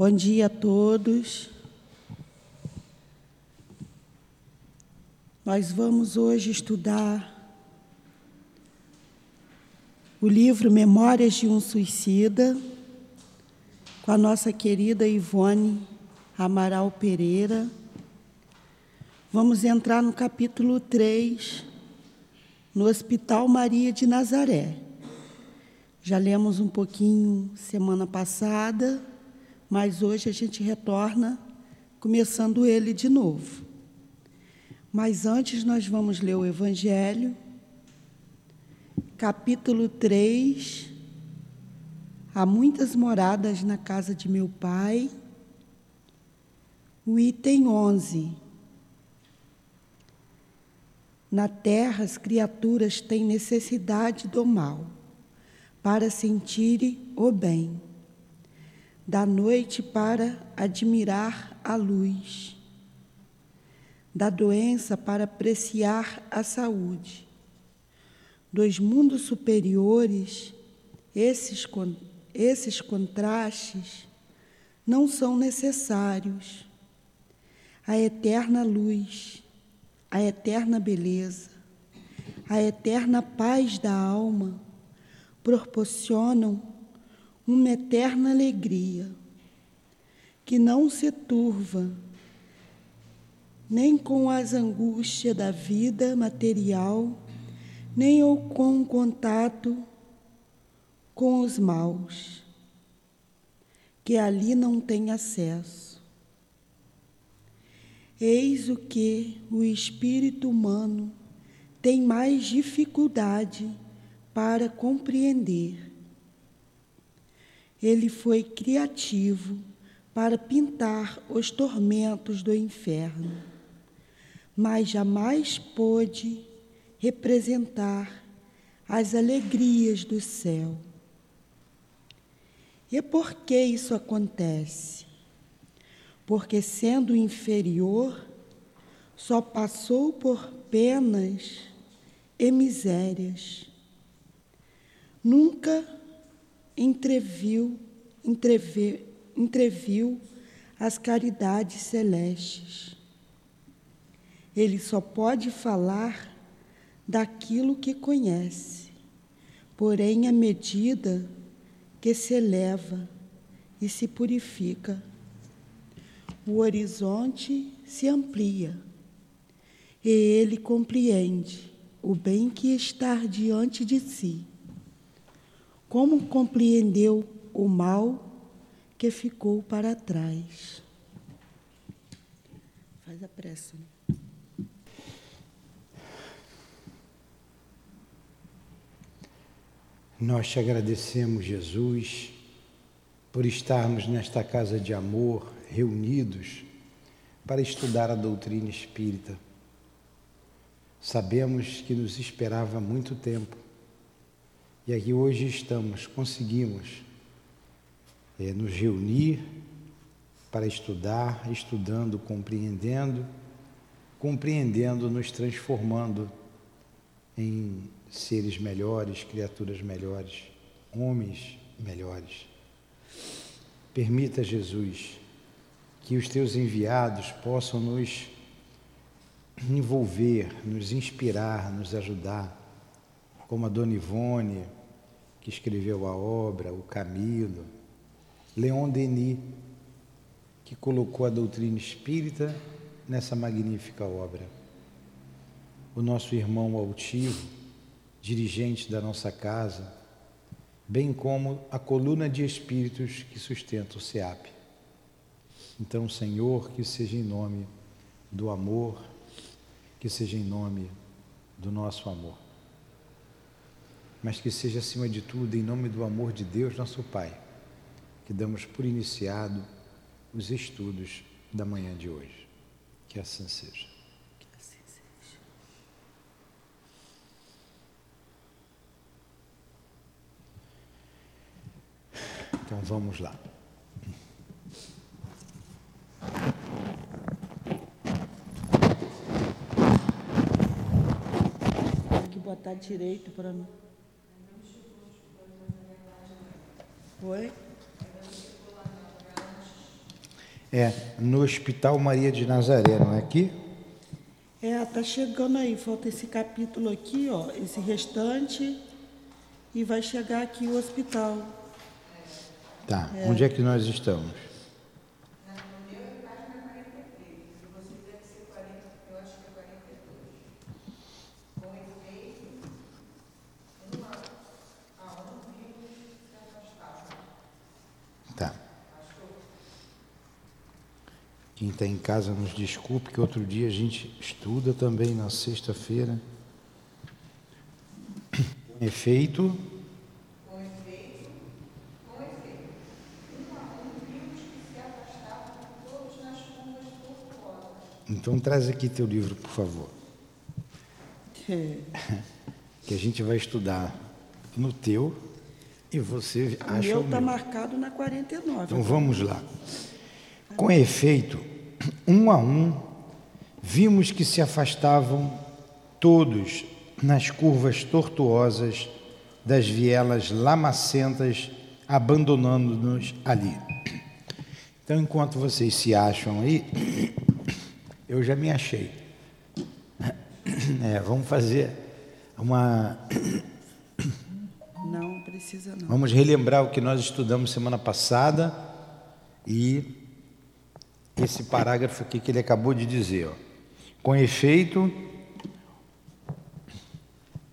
Bom dia a todos. Nós vamos hoje estudar o livro Memórias de um Suicida, com a nossa querida Ivone Amaral Pereira. Vamos entrar no capítulo 3, no Hospital Maria de Nazaré. Já lemos um pouquinho semana passada mas hoje a gente retorna começando ele de novo. Mas antes nós vamos ler o Evangelho, capítulo 3. Há muitas moradas na casa de meu pai. O item 11. Na terra as criaturas têm necessidade do mal para sentirem o bem da noite para admirar a luz, da doença para apreciar a saúde, dos mundos superiores, esses, esses contrastes não são necessários. A eterna luz, a eterna beleza, a eterna paz da alma proporcionam uma eterna alegria que não se turva nem com as angústias da vida material, nem com o contato com os maus, que ali não tem acesso. Eis o que o espírito humano tem mais dificuldade para compreender ele foi criativo para pintar os tormentos do inferno, mas jamais pôde representar as alegrias do céu. E por que isso acontece? Porque, sendo inferior, só passou por penas e misérias. Nunca entreviu, entreviu, entreviu as caridades celestes. Ele só pode falar daquilo que conhece, porém, à medida que se eleva e se purifica, o horizonte se amplia e ele compreende o bem que está diante de si como compreendeu o mal que ficou para trás? Faz a pressa. Nós te agradecemos, Jesus, por estarmos nesta casa de amor, reunidos para estudar a doutrina espírita. Sabemos que nos esperava muito tempo e aqui hoje estamos, conseguimos é, nos reunir para estudar, estudando, compreendendo, compreendendo, nos transformando em seres melhores, criaturas melhores, homens melhores. Permita, Jesus, que os teus enviados possam nos envolver, nos inspirar, nos ajudar, como a Dona Ivone, que escreveu a obra, o Camilo, Leon Denis, que colocou a doutrina espírita nessa magnífica obra. O nosso irmão altivo, dirigente da nossa casa, bem como a coluna de espíritos que sustenta o SEAP. Então, Senhor, que seja em nome do amor, que seja em nome do nosso amor mas que seja acima de tudo, em nome do amor de Deus, nosso Pai, que damos por iniciado os estudos da manhã de hoje. Que assim seja. Que assim seja. Então vamos lá. Tem que botar direito para não. Foi? É, no Hospital Maria de Nazaré, não é aqui? É, tá chegando aí, falta esse capítulo aqui, ó, esse restante, e vai chegar aqui o hospital. Tá, é. onde é que nós estamos? Quem está em casa nos desculpe que outro dia a gente estuda também na sexta-feira. Com efeito. Com efeito, com efeito. Um a um vimos que se afastavam todos nas curvas tortuosas. Então traz aqui teu livro, por favor. que a gente vai estudar no teu e você acha o meu. está marcado na 49. Então vamos lá. Com efeito, um a um, vimos que se afastavam todos nas curvas tortuosas das vielas lamacentas, abandonando-nos ali. Então, enquanto vocês se acham aí, eu já me achei. É, vamos fazer uma. Não precisa não. Vamos relembrar o que nós estudamos semana passada e esse parágrafo aqui que ele acabou de dizer. Ó. Com efeito,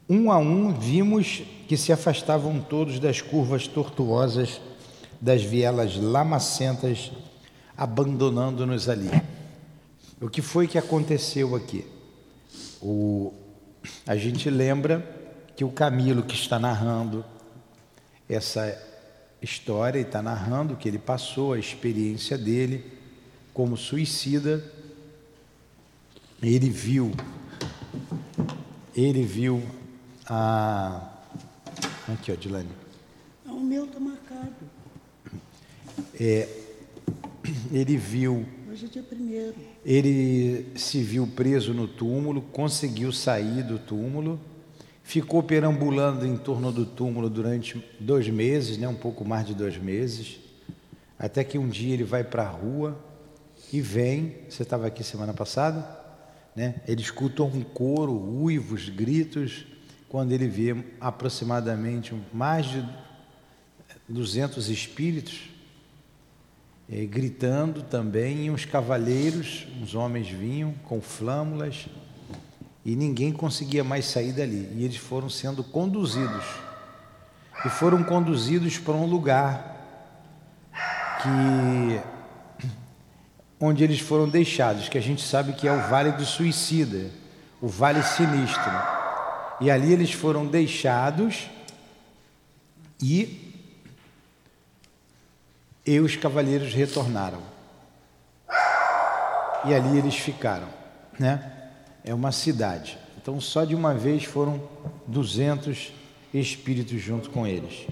um a um vimos que se afastavam todos das curvas tortuosas das vielas lamacentas, abandonando-nos ali. O que foi que aconteceu aqui? O, a gente lembra que o Camilo que está narrando essa história e está narrando que ele passou, a experiência dele, como suicida, ele viu, ele viu a. Aqui, ó, Dilane. O meu está marcado. É, ele viu. Hoje é dia primeiro. Ele se viu preso no túmulo, conseguiu sair do túmulo, ficou perambulando em torno do túmulo durante dois meses, né, um pouco mais de dois meses, até que um dia ele vai para a rua e vem, você estava aqui semana passada, né? ele escuta um coro, uivos, gritos, quando ele vê aproximadamente mais de 200 espíritos eh, gritando também, e uns cavaleiros, uns homens vinham com flâmulas, e ninguém conseguia mais sair dali, e eles foram sendo conduzidos, e foram conduzidos para um lugar que onde eles foram deixados, que a gente sabe que é o Vale do Suicida, o Vale Sinistro. E ali eles foram deixados e, e os cavaleiros retornaram. E ali eles ficaram, né? É uma cidade. Então só de uma vez foram 200 espíritos junto com eles.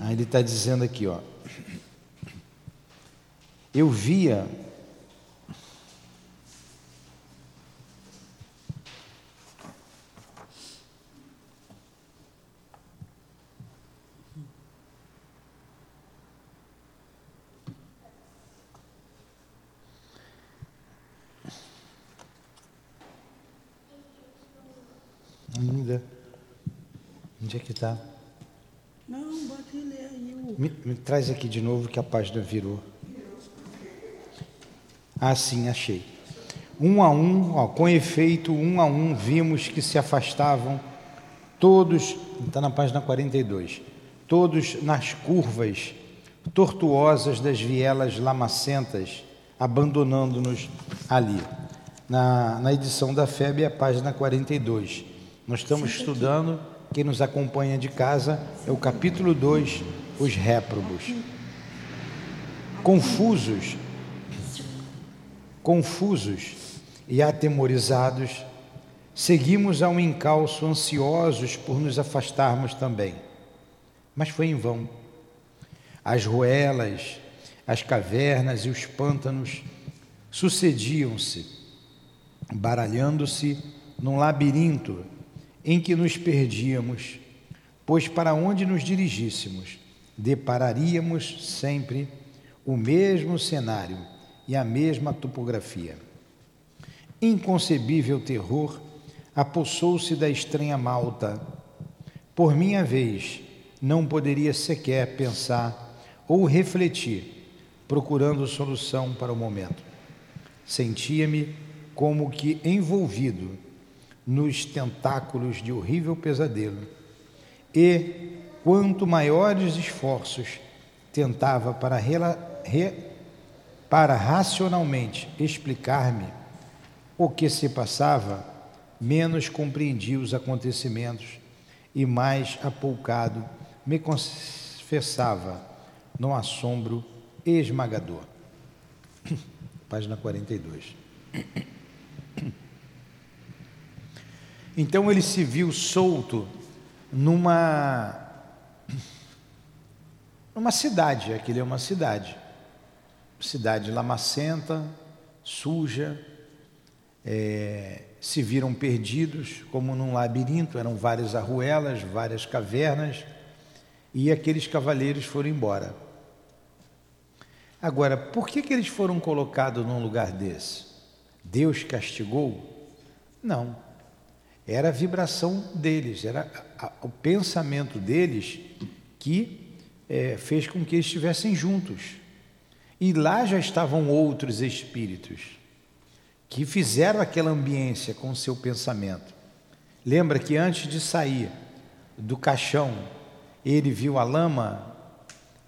Aí ele está dizendo aqui, ó eu via ainda. Onde é que está? Não, bota e lê aí. Me, me, traz aqui de novo que a página virou. Assim achei. Um a um, ó, com efeito, um a um, vimos que se afastavam todos, está na página 42, todos nas curvas tortuosas das vielas lamacentas, abandonando-nos ali. Na, na edição da FEB, a página 42. Nós estamos estudando, quem nos acompanha de casa, é o capítulo 2, os réprobos. Confusos Confusos e atemorizados, seguimos a um encalço, ansiosos por nos afastarmos também. Mas foi em vão. As ruelas, as cavernas e os pântanos sucediam-se, baralhando-se num labirinto em que nos perdíamos, pois para onde nos dirigíssemos, depararíamos sempre o mesmo cenário e a mesma topografia. Inconcebível terror apossou-se da estranha malta. Por minha vez, não poderia sequer pensar ou refletir, procurando solução para o momento. Sentia-me como que envolvido nos tentáculos de horrível pesadelo. E, quanto maiores esforços tentava para, re, para racionalmente explicar-me o que se passava, menos compreendi os acontecimentos e mais apoucado me confessava num assombro esmagador. Página 42. Então ele se viu solto numa numa cidade, aquilo é uma cidade. Cidade lamacenta, suja, é, se viram perdidos como num labirinto, eram várias arruelas, várias cavernas, e aqueles cavaleiros foram embora. Agora, por que, que eles foram colocados num lugar desse? Deus castigou? Não. Era a vibração deles, era o pensamento deles que é, fez com que estivessem juntos. E lá já estavam outros espíritos que fizeram aquela ambiência com o seu pensamento. Lembra que antes de sair do caixão, ele viu a lama,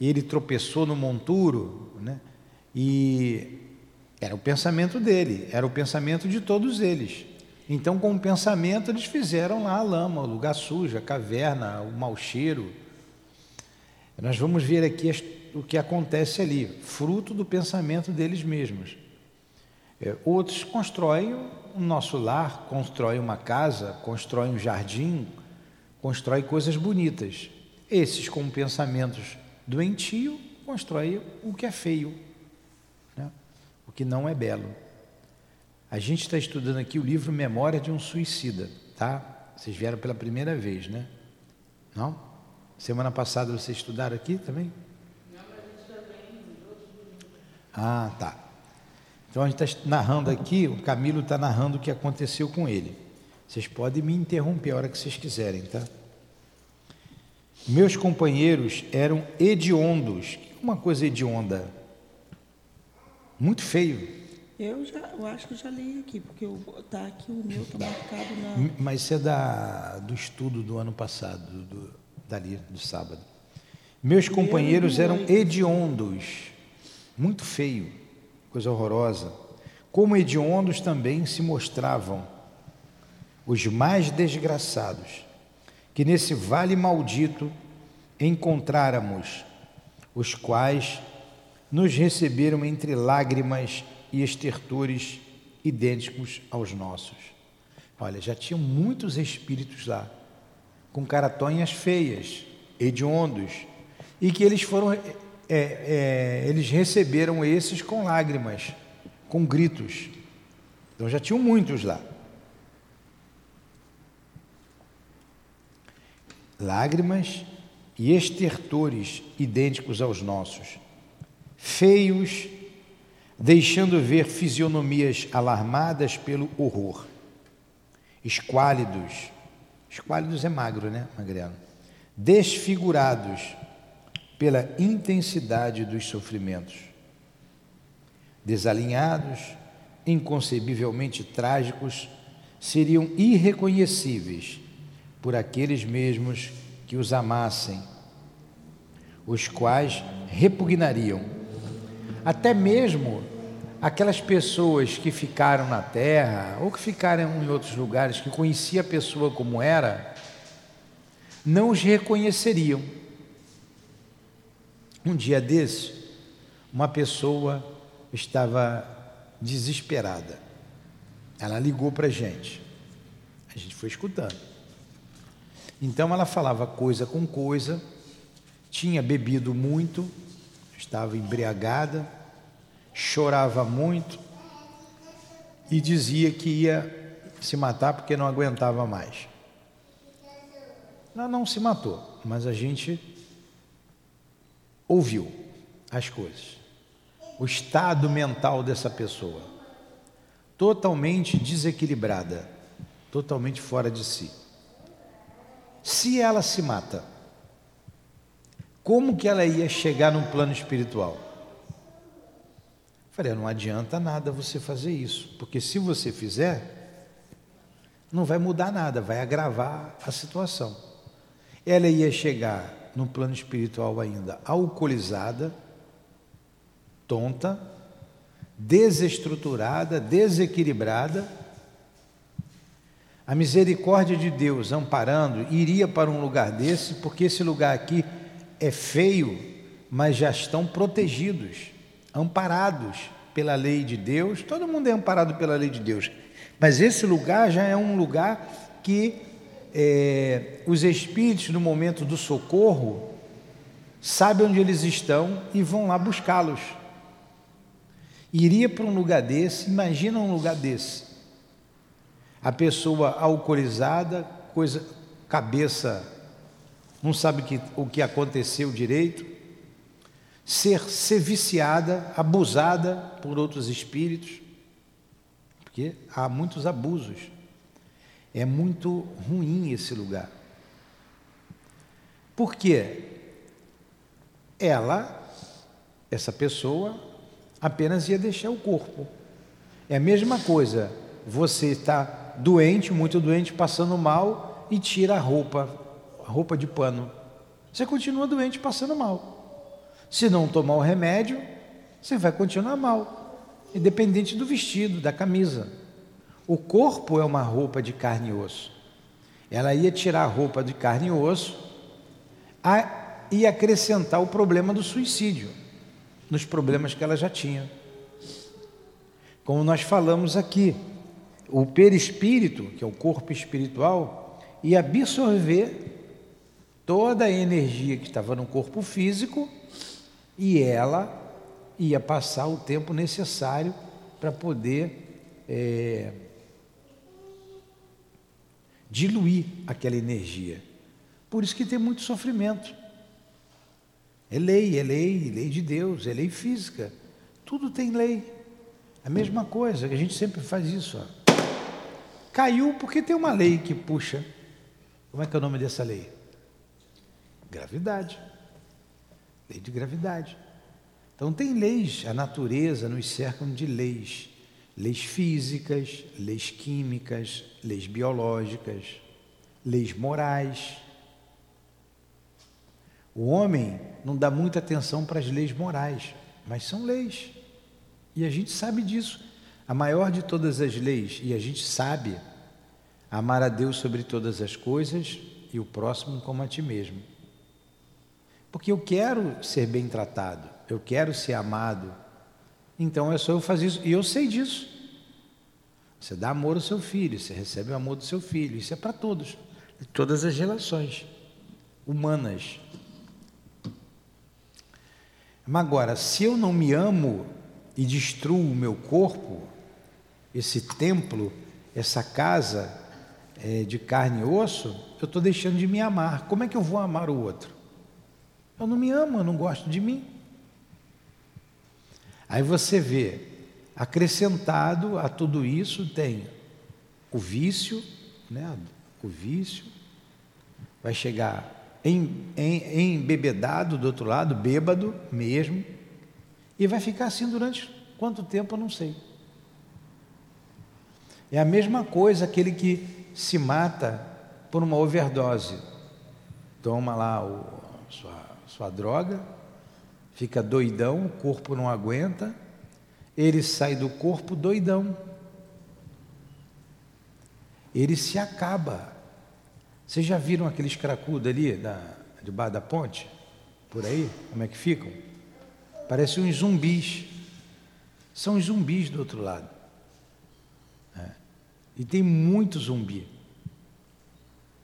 ele tropeçou no monturo, né? e era o pensamento dele, era o pensamento de todos eles. Então, com o pensamento, eles fizeram lá a lama, o lugar sujo, a caverna, o mau cheiro. Nós vamos ver aqui o que acontece ali, fruto do pensamento deles mesmos. É, outros constroem o nosso lar, constroem uma casa, constroem um jardim, constroem coisas bonitas. Esses, com pensamentos doentio, constroem o que é feio, né? o que não é belo. A gente está estudando aqui o livro Memória de um Suicida, tá? Vocês vieram pela primeira vez, né? Não? Semana passada vocês estudaram aqui também? Não, mas a gente também. Ah, tá. Então a gente está narrando aqui, o Camilo está narrando o que aconteceu com ele. Vocês podem me interromper a hora que vocês quiserem, tá? Meus companheiros eram hediondos. Uma coisa hedionda. Muito feio. Eu já, eu acho que já li aqui, porque está aqui o meu está marcado na. Mas isso é da, do estudo do ano passado, do, dali do sábado. Meus companheiros eram hediondos, muito feio, coisa horrorosa. Como hediondos também se mostravam os mais desgraçados, que nesse vale maldito encontráramos, os quais nos receberam entre lágrimas e estertores idênticos aos nossos. Olha, já tinham muitos espíritos lá, com caratonhas feias, hediondos, e que eles foram, é, é, eles receberam esses com lágrimas, com gritos. Então já tinham muitos lá. Lágrimas e estertores idênticos aos nossos, feios deixando ver fisionomias alarmadas pelo horror. Esquálidos, esquálidos é magro, né, Magrelo? Desfigurados pela intensidade dos sofrimentos. Desalinhados, inconcebivelmente trágicos, seriam irreconhecíveis por aqueles mesmos que os amassem, os quais repugnariam até mesmo aquelas pessoas que ficaram na terra ou que ficaram em outros lugares, que conhecia a pessoa como era, não os reconheceriam. Um dia desse, uma pessoa estava desesperada. Ela ligou para a gente. A gente foi escutando. Então ela falava coisa com coisa, tinha bebido muito, estava embriagada, chorava muito e dizia que ia se matar porque não aguentava mais. Ela não se matou, mas a gente ouviu as coisas. o estado mental dessa pessoa. Totalmente desequilibrada, totalmente fora de si. Se ela se mata, como que ela ia chegar num plano espiritual? Falei, não adianta nada você fazer isso, porque se você fizer, não vai mudar nada, vai agravar a situação. Ela ia chegar no plano espiritual ainda alcoolizada, tonta, desestruturada, desequilibrada. A misericórdia de Deus amparando iria para um lugar desse, porque esse lugar aqui é feio, mas já estão protegidos, amparados pela lei de Deus. Todo mundo é amparado pela lei de Deus, mas esse lugar já é um lugar que é, os espíritos, no momento do socorro, sabem onde eles estão e vão lá buscá-los. Iria para um lugar desse, imagina um lugar desse. A pessoa alcoolizada, coisa, cabeça, não sabe que, o que aconteceu direito, ser, ser viciada, abusada por outros espíritos, porque há muitos abusos. É muito ruim esse lugar. Porque ela, essa pessoa, apenas ia deixar o corpo. É a mesma coisa, você está doente, muito doente, passando mal e tira a roupa, a roupa de pano. Você continua doente, passando mal. Se não tomar o remédio, você vai continuar mal, independente do vestido, da camisa. O corpo é uma roupa de carne e osso. Ela ia tirar a roupa de carne e osso e acrescentar o problema do suicídio nos problemas que ela já tinha. Como nós falamos aqui, o perispírito, que é o corpo espiritual, ia absorver toda a energia que estava no corpo físico e ela ia passar o tempo necessário para poder é, diluir aquela energia. Por isso que tem muito sofrimento. É lei, é lei, lei de Deus, é lei física. Tudo tem lei. A mesma coisa, a gente sempre faz isso. Ó. Caiu porque tem uma lei que puxa. Como é que é o nome dessa lei? Gravidade. Lei de gravidade. Então tem leis, a natureza nos cerca de leis leis físicas, leis químicas, leis biológicas, leis morais. O homem não dá muita atenção para as leis morais, mas são leis. E a gente sabe disso. A maior de todas as leis, e a gente sabe, amar a Deus sobre todas as coisas e o próximo como a ti mesmo. Porque eu quero ser bem tratado, eu quero ser amado, então é só eu fazer isso. E eu sei disso. Você dá amor ao seu filho, você recebe o amor do seu filho. Isso é para todos, todas as relações humanas. Mas agora, se eu não me amo e destruo o meu corpo, esse templo, essa casa é, de carne e osso, eu estou deixando de me amar. Como é que eu vou amar o outro? Eu não me amo, eu não gosto de mim. Aí você vê, acrescentado a tudo isso tem o vício, né? o vício, vai chegar em, em, embebedado do outro lado, bêbado mesmo, e vai ficar assim durante quanto tempo eu não sei. É a mesma coisa aquele que se mata por uma overdose. Toma lá o, sua, sua droga, fica doidão, o corpo não aguenta, ele sai do corpo doidão. Ele se acaba. Vocês já viram aqueles cracudos ali da, debaixo da ponte? Por aí? Como é que ficam? Parecem uns zumbis. São os zumbis do outro lado. É. E tem muito zumbi.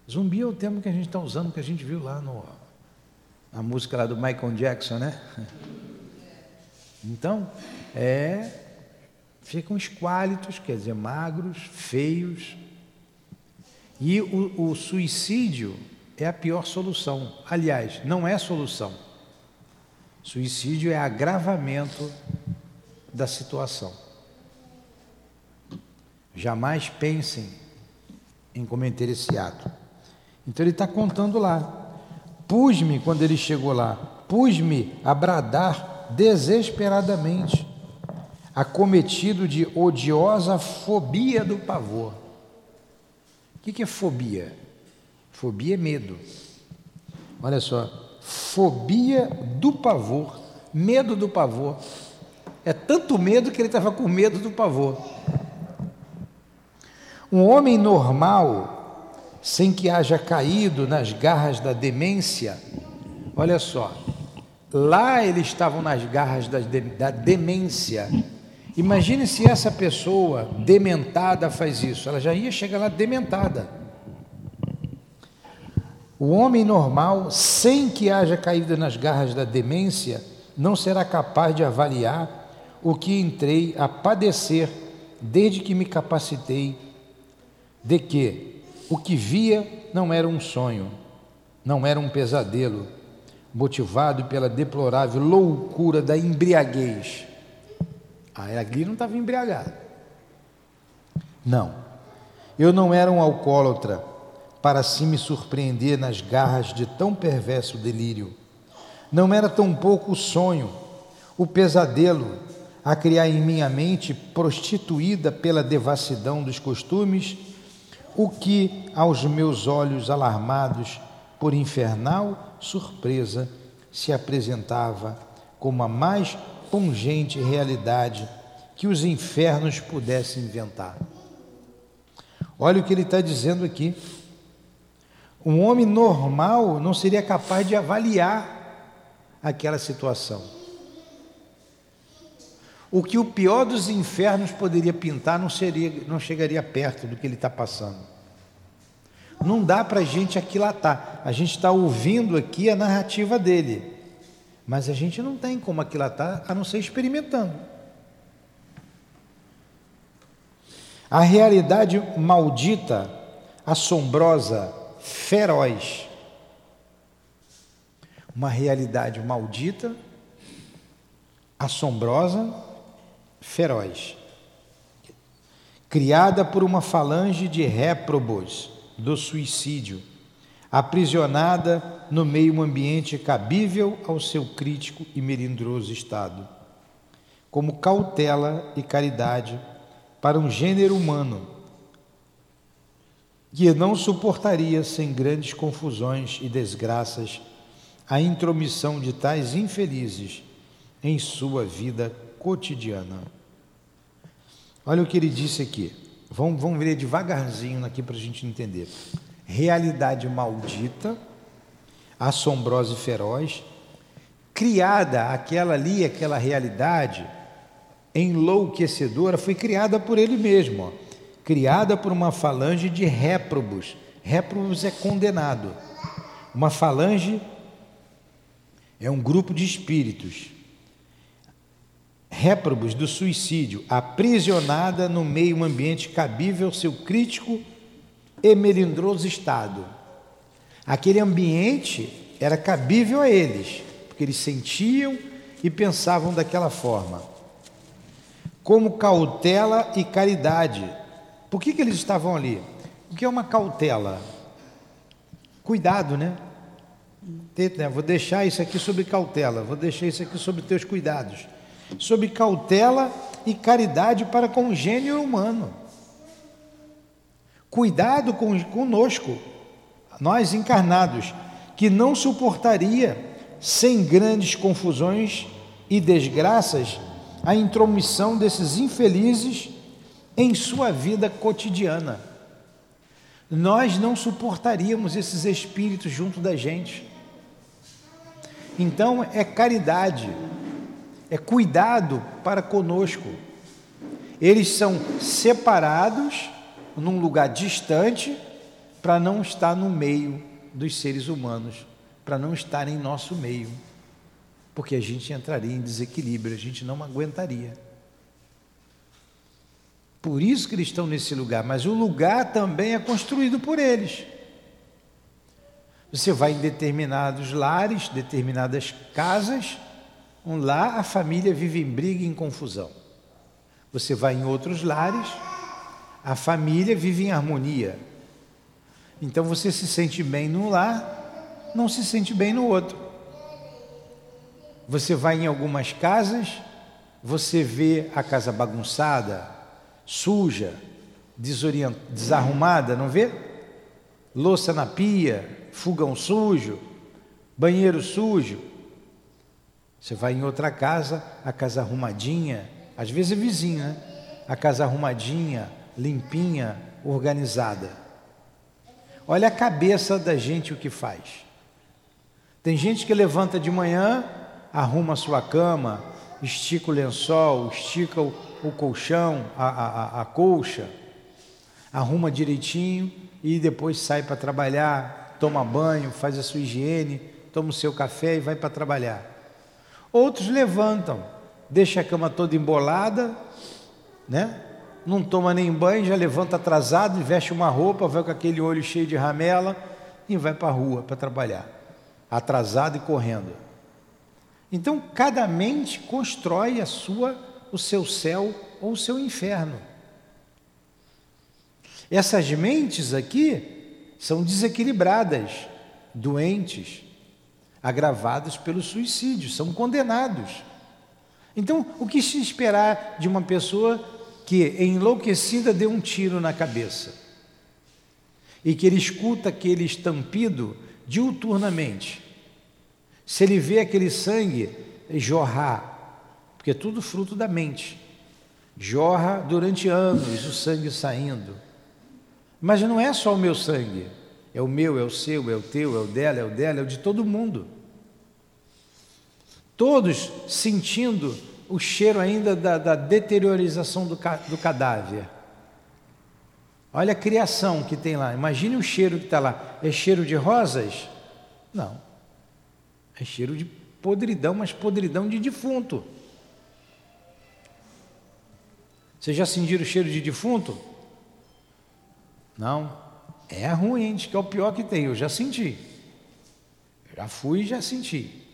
Zumbi é o termo que a gente está usando, que a gente viu lá no, a música lá do Michael Jackson, né? Então, é, ficam esquálitos, quer dizer, magros, feios. E o, o suicídio é a pior solução. Aliás, não é solução. Suicídio é agravamento da situação. Jamais pensem em cometer esse ato. Então ele está contando lá. Pus-me, quando ele chegou lá, pus-me a bradar desesperadamente, acometido de odiosa fobia do pavor. O que é fobia? Fobia é medo. Olha só, fobia do pavor, medo do pavor. É tanto medo que ele estava com medo do pavor. Um homem normal, sem que haja caído nas garras da demência, olha só, lá eles estavam nas garras da, da demência. Imagine se essa pessoa dementada faz isso, ela já ia chegar lá dementada. O homem normal, sem que haja caído nas garras da demência, não será capaz de avaliar o que entrei a padecer desde que me capacitei de que o que via não era um sonho, não era um pesadelo, motivado pela deplorável loucura da embriaguez. Ah, ali não estava embriagado. Não, eu não era um alcoólatra para assim me surpreender nas garras de tão perverso delírio. Não era tão pouco o sonho, o pesadelo a criar em minha mente, prostituída pela devassidão dos costumes, o que aos meus olhos alarmados por infernal surpresa se apresentava como a mais pungente realidade que os infernos pudessem inventar. Olha o que ele está dizendo aqui. Um homem normal não seria capaz de avaliar aquela situação. O que o pior dos infernos poderia pintar não, seria, não chegaria perto do que ele está passando. Não dá para a gente aquilatar. A gente está ouvindo aqui a narrativa dele, mas a gente não tem como aquilatar a não ser experimentando. A realidade maldita, assombrosa, feroz. Uma realidade maldita, assombrosa, feroz, criada por uma falange de réprobos do suicídio, aprisionada no meio ambiente cabível ao seu crítico e melindroso estado, como cautela e caridade para um gênero humano que não suportaria sem grandes confusões e desgraças a intromissão de tais infelizes em sua vida cotidiana. Olha o que ele disse aqui. Vamos, vamos ver devagarzinho aqui para a gente entender. Realidade maldita, assombrosa e feroz, criada aquela ali, aquela realidade enlouquecedora, foi criada por ele mesmo, ó. criada por uma falange de réprobos. Réprobos é condenado. Uma falange é um grupo de espíritos réprobos do suicídio, aprisionada no meio ambiente cabível ao seu crítico e melindroso estado. Aquele ambiente era cabível a eles, porque eles sentiam e pensavam daquela forma. Como cautela e caridade. Por que, que eles estavam ali? O que é uma cautela? Cuidado, né? né? Vou deixar isso aqui sob cautela, vou deixar isso aqui sob teus cuidados sob cautela e caridade para com o gênero humano. Cuidado com, conosco, nós encarnados, que não suportaria, sem grandes confusões e desgraças, a intromissão desses infelizes em sua vida cotidiana. Nós não suportaríamos esses espíritos junto da gente. Então é caridade, é cuidado para conosco. Eles são separados num lugar distante para não estar no meio dos seres humanos, para não estar em nosso meio, porque a gente entraria em desequilíbrio, a gente não aguentaria. Por isso que eles estão nesse lugar, mas o lugar também é construído por eles. Você vai em determinados lares, determinadas casas, Lar, a família vive em briga e em confusão. Você vai em outros lares, a família vive em harmonia. Então você se sente bem num lar, não se sente bem no outro. Você vai em algumas casas, você vê a casa bagunçada, suja, desarrumada, não vê? Louça na pia, fogão sujo, banheiro sujo. Você vai em outra casa, a casa arrumadinha, às vezes é vizinha, né? a casa arrumadinha, limpinha, organizada. Olha a cabeça da gente o que faz. Tem gente que levanta de manhã, arruma a sua cama, estica o lençol, estica o, o colchão, a, a, a colcha, arruma direitinho e depois sai para trabalhar, toma banho, faz a sua higiene, toma o seu café e vai para trabalhar. Outros levantam, deixa a cama toda embolada, né? Não toma nem banho, já levanta atrasado, veste uma roupa, vai com aquele olho cheio de ramela e vai para a rua para trabalhar, atrasado e correndo. Então, cada mente constrói a sua, o seu céu ou o seu inferno. Essas mentes aqui são desequilibradas, doentes, agravadas pelo suicídio, são condenados. Então, o que se esperar de uma pessoa que, enlouquecida, dê um tiro na cabeça e que ele escuta aquele estampido diuturnamente? Se ele vê aquele sangue jorrar, porque é tudo fruto da mente, jorra durante anos o sangue saindo. Mas não é só o meu sangue, é o meu, é o seu, é o teu, é o dela, é o dela, é o de todo mundo. Todos sentindo o cheiro ainda da, da deteriorização do, do cadáver. Olha a criação que tem lá. Imagine o cheiro que está lá. É cheiro de rosas? Não. É cheiro de podridão, mas podridão de defunto. Vocês já sentiram o cheiro de defunto? Não. É ruim, que é o pior que tem. Eu já senti. Já fui e já senti.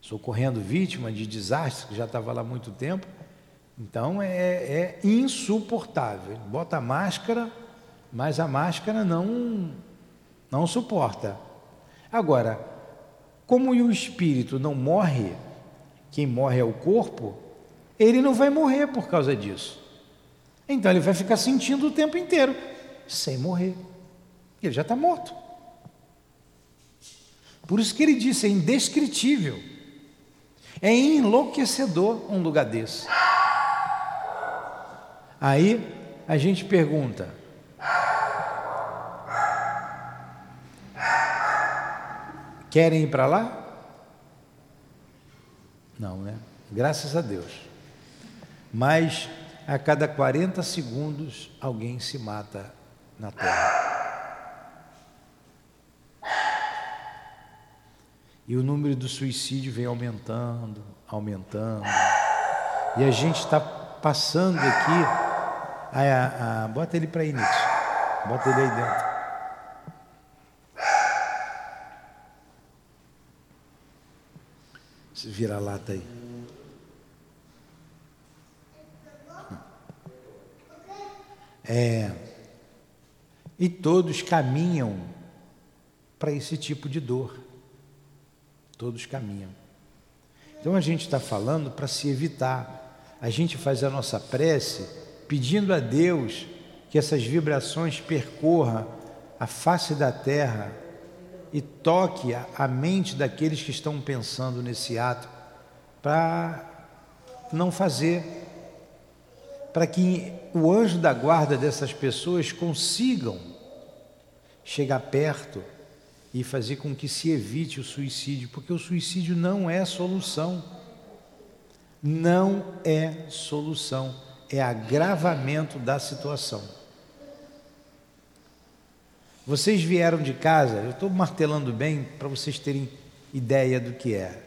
Socorrendo vítima de desastres, que já estava lá há muito tempo. Então é, é insuportável. Bota a máscara, mas a máscara não, não suporta. Agora, como o espírito não morre, quem morre é o corpo, ele não vai morrer por causa disso. Então ele vai ficar sentindo o tempo inteiro, sem morrer. Ele já está morto. Por isso que ele disse: é indescritível, é enlouquecedor um lugar desse. Aí a gente pergunta: Querem ir para lá? Não, né? Graças a Deus. Mas a cada 40 segundos alguém se mata na Terra. E o número do suicídio vem aumentando, aumentando. E a gente está passando aqui. A, a, a, bota ele para aí, Nietzsche. Bota ele aí dentro. vira-lata aí. É, e todos caminham para esse tipo de dor. Todos caminham. Então a gente está falando para se evitar. A gente faz a nossa prece pedindo a Deus que essas vibrações percorram a face da terra e toque a mente daqueles que estão pensando nesse ato para não fazer, para que o anjo da guarda dessas pessoas consigam chegar perto e fazer com que se evite o suicídio, porque o suicídio não é solução. Não é solução, é agravamento da situação. Vocês vieram de casa, eu estou martelando bem para vocês terem ideia do que é.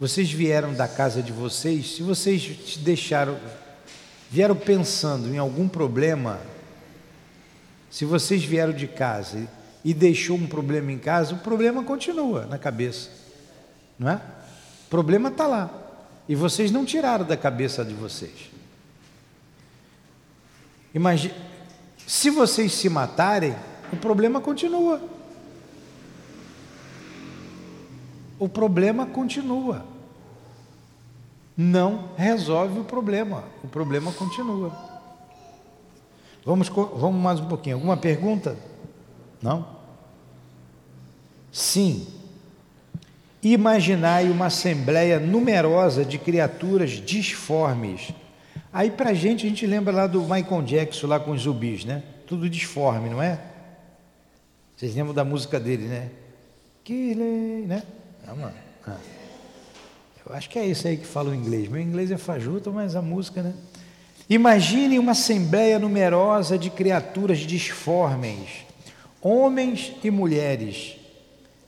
Vocês vieram da casa de vocês, se vocês te deixaram, vieram pensando em algum problema, se vocês vieram de casa e deixou um problema em casa, o problema continua na cabeça, não é? problema está lá. E vocês não tiraram da cabeça de vocês. Imagine, se vocês se matarem, o problema continua. O problema continua. Não resolve o problema. O problema continua. Vamos, vamos mais um pouquinho. Alguma pergunta? Não? Sim. Imaginai uma assembleia numerosa de criaturas disformes. Aí para a gente, a gente lembra lá do Michael Jackson, lá com os zumbis, né? Tudo disforme, não é? Vocês lembram da música dele, né? Killer, né? Vamos Ah. Eu acho que é isso aí que fala o inglês. Meu inglês é fajuto, mas a música, né? Imagine uma assembleia numerosa de criaturas disformes, homens e mulheres,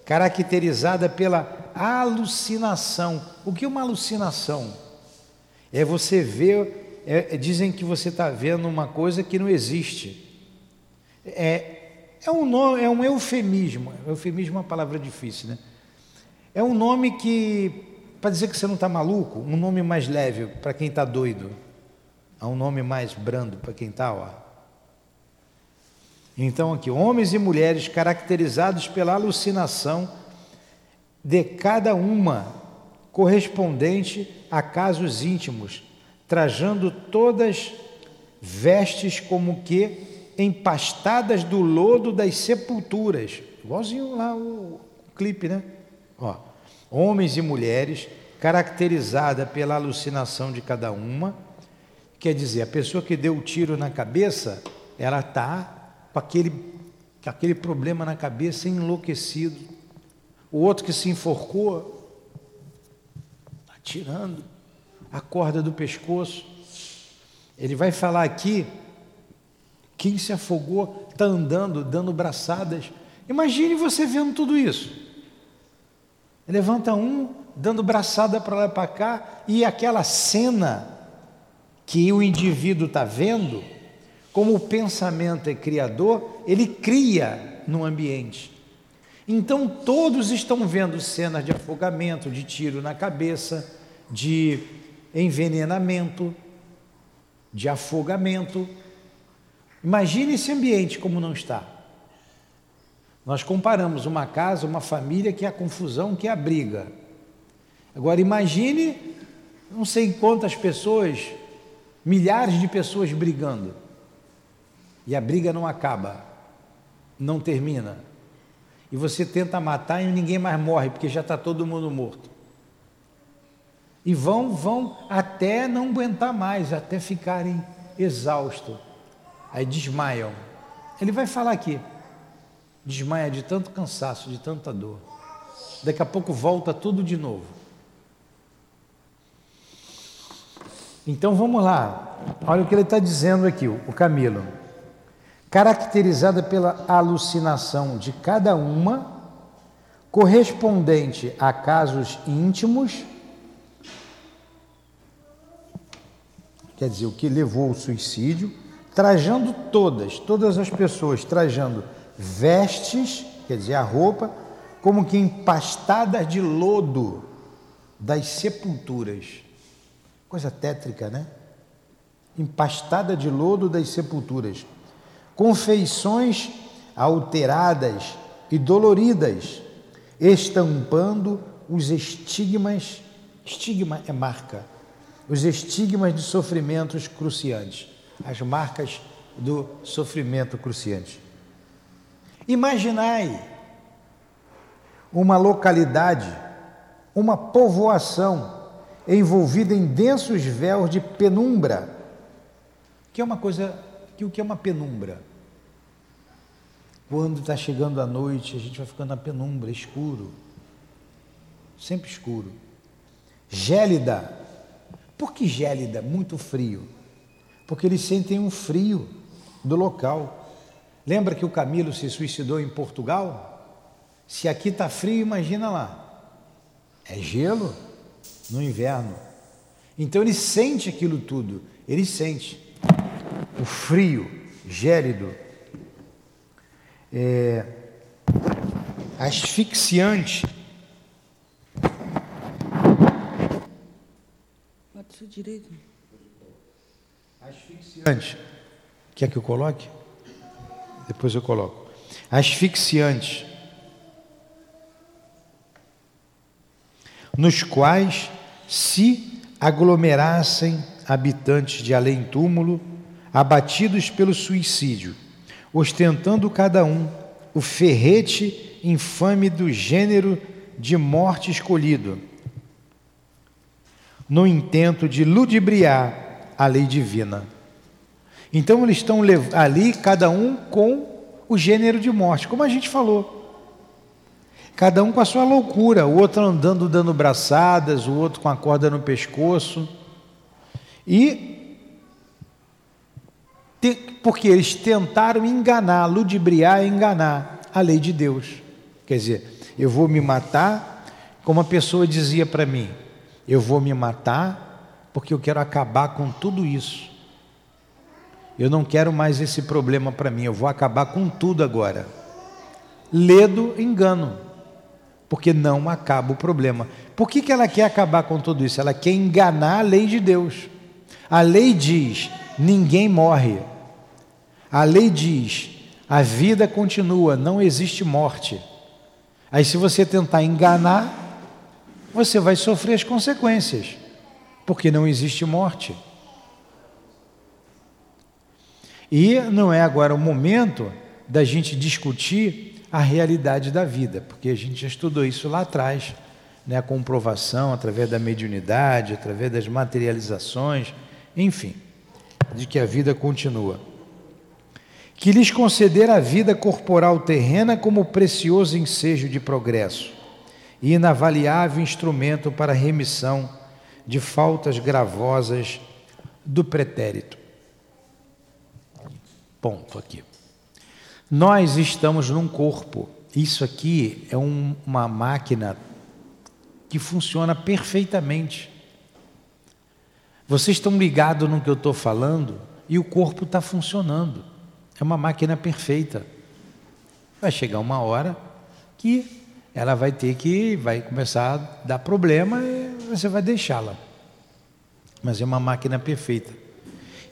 caracterizada pela alucinação. O que é uma alucinação? É você ver, é, dizem que você está vendo uma coisa que não existe. É, é, um, nome, é um eufemismo. Eufemismo é uma palavra difícil, né? É um nome que, para dizer que você não está maluco, um nome mais leve para quem está doido. É um nome mais brando para quem está, ó. Então, aqui, homens e mulheres caracterizados pela alucinação de cada uma, correspondente a casos íntimos, trajando todas vestes como que empastadas do lodo das sepulturas. Igualzinho lá o, clipe, né? Ó, homens e mulheres, caracterizada pela alucinação de cada uma, quer dizer, a pessoa que deu o tiro na cabeça, ela está com aquele, com aquele problema na cabeça enlouquecido, o outro que se enforcou, atirando a corda do pescoço. Ele vai falar aqui, quem se afogou está andando, dando braçadas. Imagine você vendo tudo isso. Levanta um, dando braçada para lá e para cá, e aquela cena que o indivíduo está vendo, como o pensamento é criador, ele cria no ambiente. Então todos estão vendo cenas de afogamento, de tiro na cabeça, de envenenamento, de afogamento. Imagine esse ambiente como não está. Nós comparamos uma casa, uma família que é a confusão, que é a briga. Agora imagine, não sei quantas pessoas, milhares de pessoas brigando. E a briga não acaba, não termina e você tenta matar e ninguém mais morre, porque já está todo mundo morto. E vão, vão até não aguentar mais, até ficarem exaustos. Aí desmaiam. Ele vai falar aqui. Desmaia de tanto cansaço, de tanta dor. Daqui a pouco volta tudo de novo. Então vamos lá. Olha o que ele está dizendo aqui, o Camilo caracterizada pela alucinação de cada uma, correspondente a casos íntimos, quer dizer, o que levou ao suicídio, trajando todas, todas as pessoas trajando vestes, quer dizer, a roupa, como que empastadas de lodo das sepulturas. Coisa tétrica, né? Empastada de lodo das sepulturas com feições alteradas e doloridas, estampando os estigmas, estigma é marca, os estigmas de sofrimentos cruciantes, as marcas do sofrimento cruciante. Imaginai uma localidade, uma povoação envolvida em densos véus de penumbra, que é uma coisa que o que é uma penumbra? Quando está chegando a noite, a gente vai ficando na penumbra, escuro. Sempre escuro. Gélida. Por que gélida? Muito frio. Porque eles sentem um frio do local. Lembra que o Camilo se suicidou em Portugal? Se aqui está frio, imagina lá. É gelo no inverno. Então ele sente aquilo tudo. Ele sente o frio, gélido, é, Isso direito. Asfixiante. Quer que eu coloque? Depois eu coloco. Asfixiante. Nos quais se aglomerassem habitantes de além-túmulo, abatidos pelo suicídio, ostentando cada um o ferrete infame do gênero de morte escolhido, no intento de ludibriar a lei divina. Então eles estão ali, cada um com o gênero de morte, como a gente falou. Cada um com a sua loucura, o outro andando dando braçadas, o outro com a corda no pescoço. E porque eles tentaram enganar, ludibriar, enganar a lei de Deus. Quer dizer, eu vou me matar, como a pessoa dizia para mim, eu vou me matar porque eu quero acabar com tudo isso. Eu não quero mais esse problema para mim, eu vou acabar com tudo agora. Ledo engano, porque não acaba o problema. Por que, que ela quer acabar com tudo isso? Ela quer enganar a lei de Deus. A lei diz: ninguém morre. A lei diz: a vida continua, não existe morte. Aí, se você tentar enganar, você vai sofrer as consequências, porque não existe morte. E não é agora o momento da gente discutir a realidade da vida, porque a gente já estudou isso lá atrás, né? a comprovação através da mediunidade, através das materializações, enfim, de que a vida continua que lhes conceder a vida corporal terrena como precioso ensejo de progresso e inavaliável instrumento para a remissão de faltas gravosas do pretérito. Ponto aqui. Nós estamos num corpo. Isso aqui é um, uma máquina que funciona perfeitamente. Vocês estão ligados no que eu estou falando e o corpo está funcionando. É uma máquina perfeita. Vai chegar uma hora que ela vai ter que, vai começar a dar problema e você vai deixá-la. Mas é uma máquina perfeita.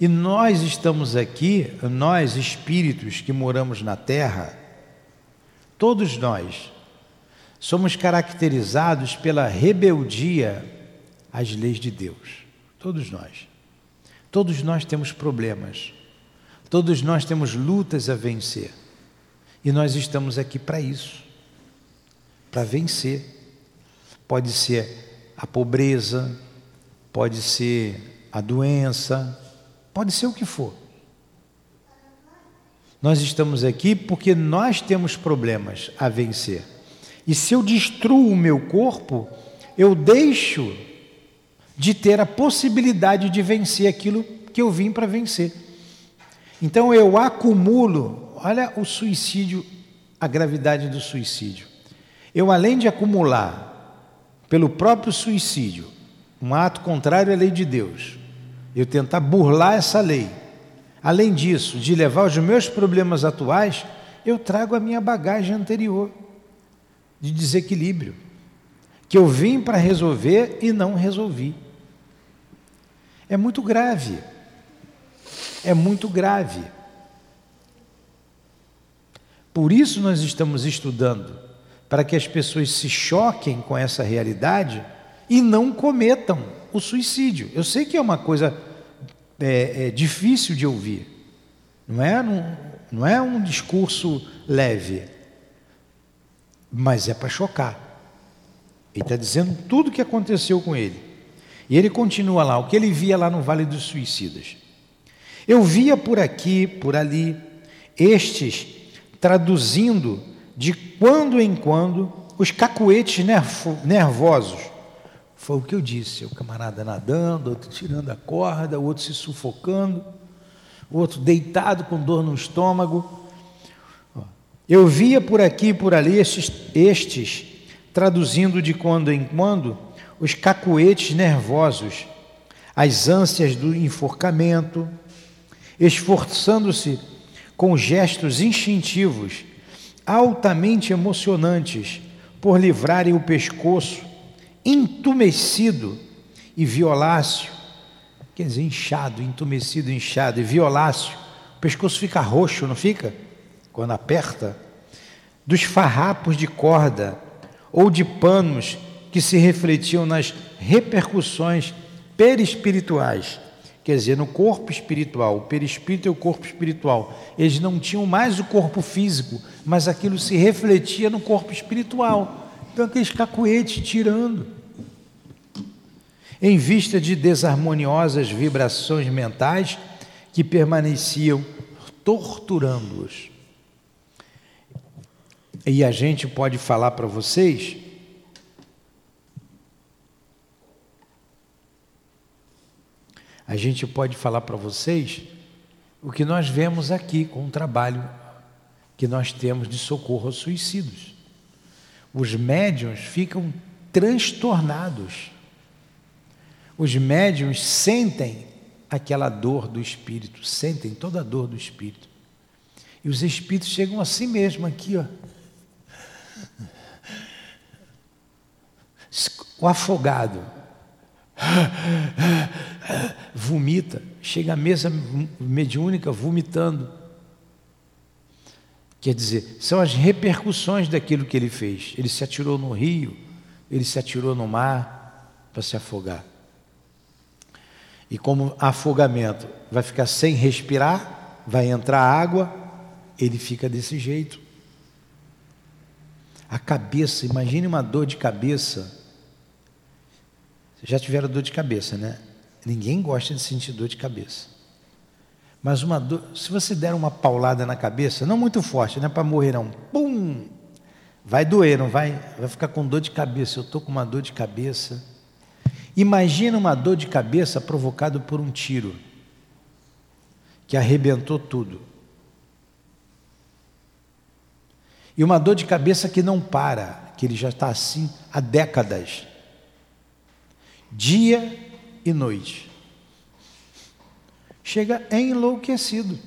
E nós estamos aqui, nós espíritos que moramos na Terra, todos nós, somos caracterizados pela rebeldia às leis de Deus. Todos nós. Todos nós temos problemas. Todos nós temos lutas a vencer. E nós estamos aqui para isso para vencer. Pode ser a pobreza, pode ser a doença, pode ser o que for. Nós estamos aqui porque nós temos problemas a vencer. E se eu destruo o meu corpo, eu deixo de ter a possibilidade de vencer aquilo que eu vim para vencer. Então eu acumulo, olha o suicídio, a gravidade do suicídio. Eu, além de acumular pelo próprio suicídio, um ato contrário à lei de Deus, eu tentar burlar essa lei. Além disso, de levar os meus problemas atuais, eu trago a minha bagagem anterior de desequilíbrio, que eu vim para resolver e não resolvi. É muito grave é muito grave. Por isso nós estamos estudando, para que as pessoas se choquem com essa realidade e não cometam o suicídio. Eu sei que é uma coisa é, é difícil de ouvir, não é, não, não é um discurso leve, mas é para chocar. Ele está dizendo tudo o que aconteceu com ele. E ele continua lá, o que ele via lá no Vale dos Suicidas. Eu via por aqui, por ali, estes traduzindo de quando em quando os cacuetes nervosos. Foi o que eu disse: o camarada nadando, outro tirando a corda, outro se sufocando, outro deitado com dor no estômago. Eu via por aqui e por ali estes, estes traduzindo de quando em quando os cacuetes nervosos, as ânsias do enforcamento, esforçando-se com gestos instintivos, altamente emocionantes, por livrarem o pescoço, entumecido e violáceo, quer dizer, inchado, entumecido, inchado, e violáceo. O pescoço fica roxo, não fica? Quando aperta. Dos farrapos de corda ou de panos que se refletiam nas repercussões perispirituais. Quer dizer, no corpo espiritual, o perispírito e o corpo espiritual, eles não tinham mais o corpo físico, mas aquilo se refletia no corpo espiritual. Então, aqueles cacuetes tirando. Em vista de desarmoniosas vibrações mentais que permaneciam torturando-os. E a gente pode falar para vocês a gente pode falar para vocês o que nós vemos aqui com o trabalho que nós temos de socorro aos suicídios. Os médiums ficam transtornados. Os médiums sentem aquela dor do espírito, sentem toda a dor do espírito. E os espíritos chegam a si mesmo aqui, ó. O afogado vomita, chega à mesa mediúnica vomitando. Quer dizer, são as repercussões daquilo que ele fez. Ele se atirou no rio, ele se atirou no mar para se afogar. E como afogamento vai ficar sem respirar, vai entrar água, ele fica desse jeito. A cabeça, imagine uma dor de cabeça já tiveram dor de cabeça, né? Ninguém gosta de sentir dor de cabeça. Mas uma dor, se você der uma paulada na cabeça, não muito forte, não é para morrer não, pum, vai doer, não vai? Vai ficar com dor de cabeça. Eu estou com uma dor de cabeça. Imagina uma dor de cabeça provocada por um tiro que arrebentou tudo. E uma dor de cabeça que não para, que ele já está assim há décadas dia e noite. Chega enlouquecido.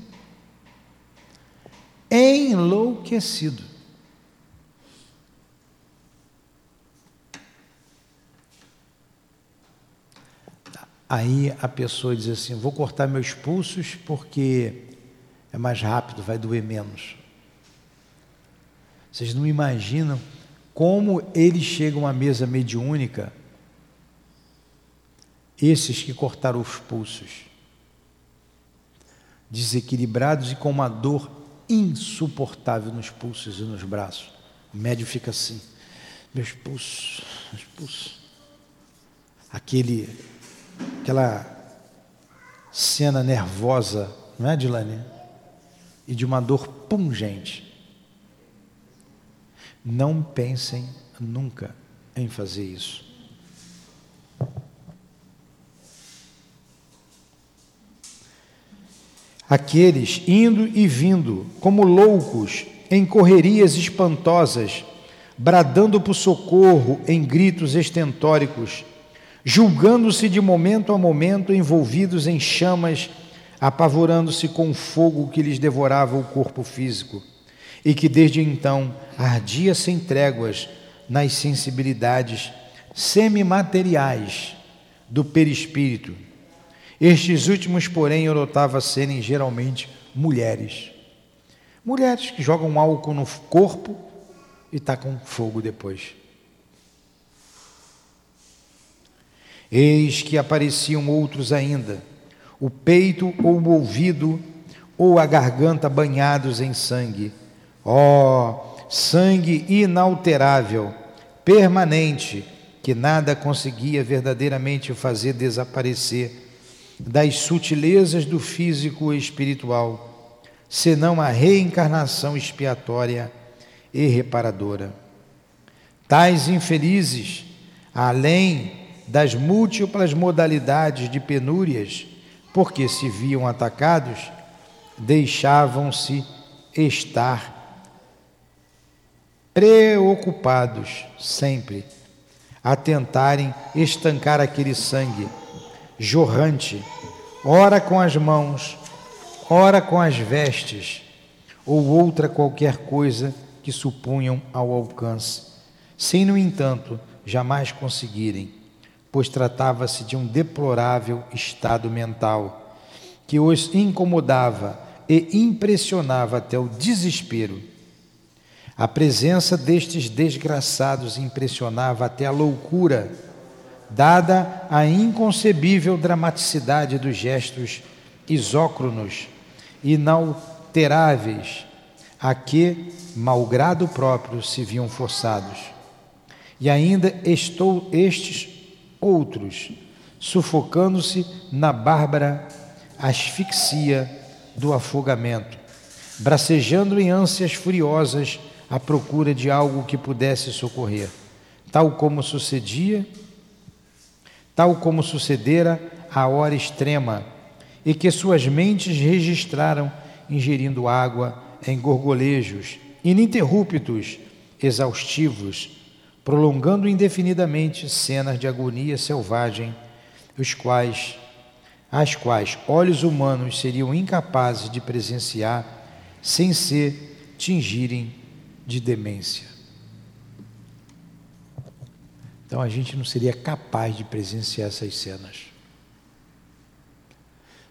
Enlouquecido. Aí a pessoa diz assim: vou cortar meus pulsos porque é mais rápido, vai doer menos. Vocês não imaginam como eles chegam à mesa mediúnica esses que cortaram os pulsos, desequilibrados e com uma dor insuportável nos pulsos e nos braços. O médio fica assim, meus pulsos, meus pulsos. Aquele, aquela cena nervosa, não é, Dilane? E de uma dor pungente. Não pensem nunca em fazer isso. Aqueles indo e vindo, como loucos, em correrias espantosas, bradando por socorro em gritos estentóricos, julgando-se de momento a momento envolvidos em chamas, apavorando-se com o fogo que lhes devorava o corpo físico, e que desde então ardia sem tréguas nas sensibilidades semimateriais do perispírito estes últimos, porém, eu notava serem geralmente mulheres. Mulheres que jogam álcool no corpo e tacam fogo depois. Eis que apareciam outros ainda, o peito ou o ouvido ou a garganta banhados em sangue. Oh, sangue inalterável, permanente, que nada conseguia verdadeiramente fazer desaparecer das sutilezas do físico espiritual, senão a reencarnação expiatória e reparadora. Tais infelizes, além das múltiplas modalidades de penúrias, porque se viam atacados, deixavam-se estar preocupados sempre a tentarem estancar aquele sangue jorrante, ora com as mãos, ora com as vestes, ou outra qualquer coisa que supunham ao alcance, sem, no entanto, jamais conseguirem, pois tratava-se de um deplorável estado mental que os incomodava e impressionava até o desespero. A presença destes desgraçados impressionava até a loucura, dada a inconcebível dramaticidade dos gestos isócronos, inalteráveis, a que, malgrado próprio, se viam forçados. E ainda estou estes outros, sufocando-se na bárbara asfixia do afogamento, bracejando em ânsias furiosas à procura de algo que pudesse socorrer, tal como sucedia, tal como sucedera à hora extrema, e que suas mentes registraram ingerindo água em gorgolejos ininterruptos, exaustivos, prolongando indefinidamente cenas de agonia selvagem, os quais as quais olhos humanos seriam incapazes de presenciar sem se tingirem de demência. Então a gente não seria capaz de presenciar essas cenas.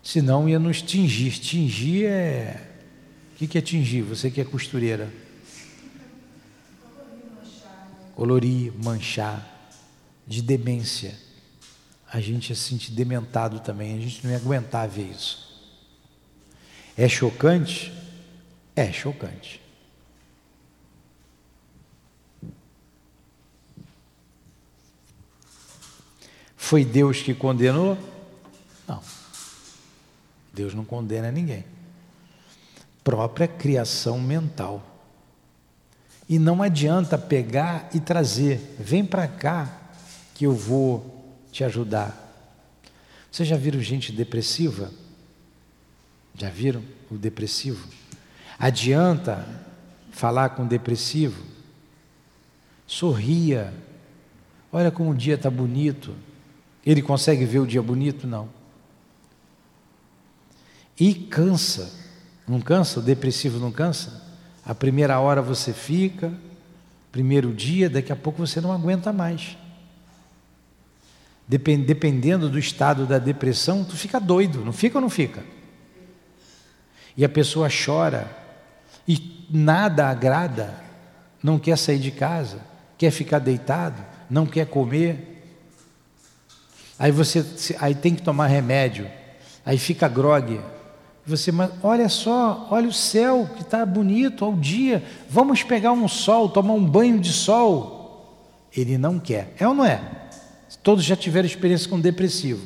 Senão ia nos tingir. Tingir é. O que é tingir? Você que é costureira. Colorir, manchar, de demência. A gente ia se sentir dementado também, a gente não ia aguentar ver isso. É chocante? É chocante. Foi Deus que condenou? Não. Deus não condena ninguém. Própria criação mental. E não adianta pegar e trazer, vem para cá que eu vou te ajudar. Vocês já viram gente depressiva? Já viram o depressivo? Adianta falar com o depressivo? Sorria. Olha como o dia está bonito. Ele consegue ver o dia bonito? Não. E cansa. Não cansa? O depressivo não cansa? A primeira hora você fica, primeiro dia, daqui a pouco você não aguenta mais. Dependendo do estado da depressão, tu fica doido, não fica ou não fica? E a pessoa chora e nada agrada, não quer sair de casa, quer ficar deitado, não quer comer, Aí você aí tem que tomar remédio, aí fica grogue. Você, mas olha só, olha o céu que está bonito ao dia. Vamos pegar um sol, tomar um banho de sol. Ele não quer, é ou não é? Todos já tiveram experiência com depressivo,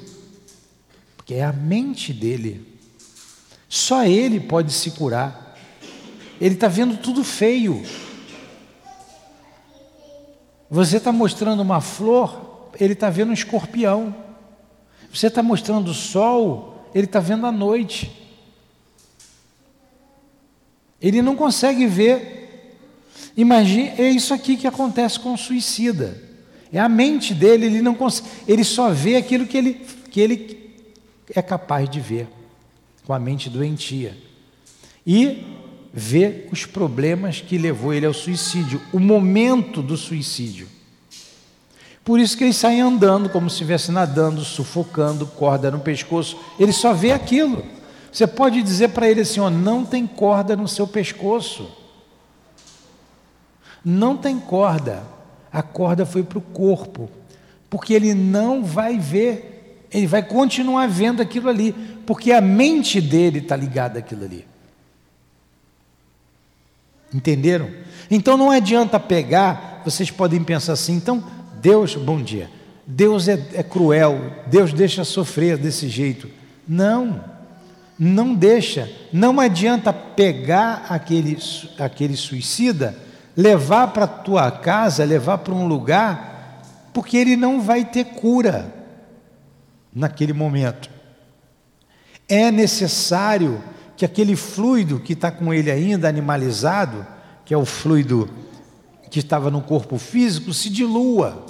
porque é a mente dele. Só ele pode se curar. Ele está vendo tudo feio. Você está mostrando uma flor, ele está vendo um escorpião. Você está mostrando o sol, ele está vendo a noite. Ele não consegue ver. Imagine, é isso aqui que acontece com o suicida. É a mente dele, ele não consegue, ele só vê aquilo que ele, que ele é capaz de ver, com a mente doentia. E vê os problemas que levou ele ao suicídio, o momento do suicídio. Por isso que ele sai andando como se estivesse nadando, sufocando, corda no pescoço. Ele só vê aquilo. Você pode dizer para ele assim: ó, não tem corda no seu pescoço. Não tem corda. A corda foi para o corpo. Porque ele não vai ver. Ele vai continuar vendo aquilo ali. Porque a mente dele está ligada àquilo ali. Entenderam? Então não adianta pegar, vocês podem pensar assim, então Deus, bom dia. Deus é, é cruel, Deus deixa sofrer desse jeito. Não, não deixa. Não adianta pegar aquele, aquele suicida, levar para tua casa, levar para um lugar, porque ele não vai ter cura naquele momento. É necessário que aquele fluido que está com ele ainda animalizado, que é o fluido que estava no corpo físico se dilua.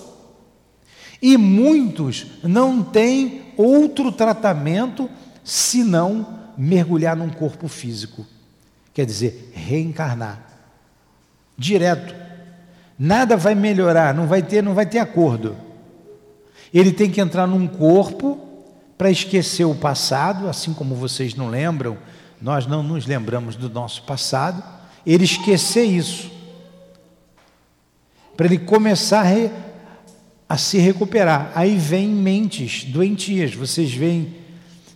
E muitos não têm outro tratamento senão mergulhar num corpo físico. Quer dizer, reencarnar. Direto. Nada vai melhorar, não vai ter, não vai ter acordo. Ele tem que entrar num corpo para esquecer o passado, assim como vocês não lembram, nós não nos lembramos do nosso passado, ele esquecer isso. Para ele começar a, re, a se recuperar. Aí vem mentes doentias, vocês veem,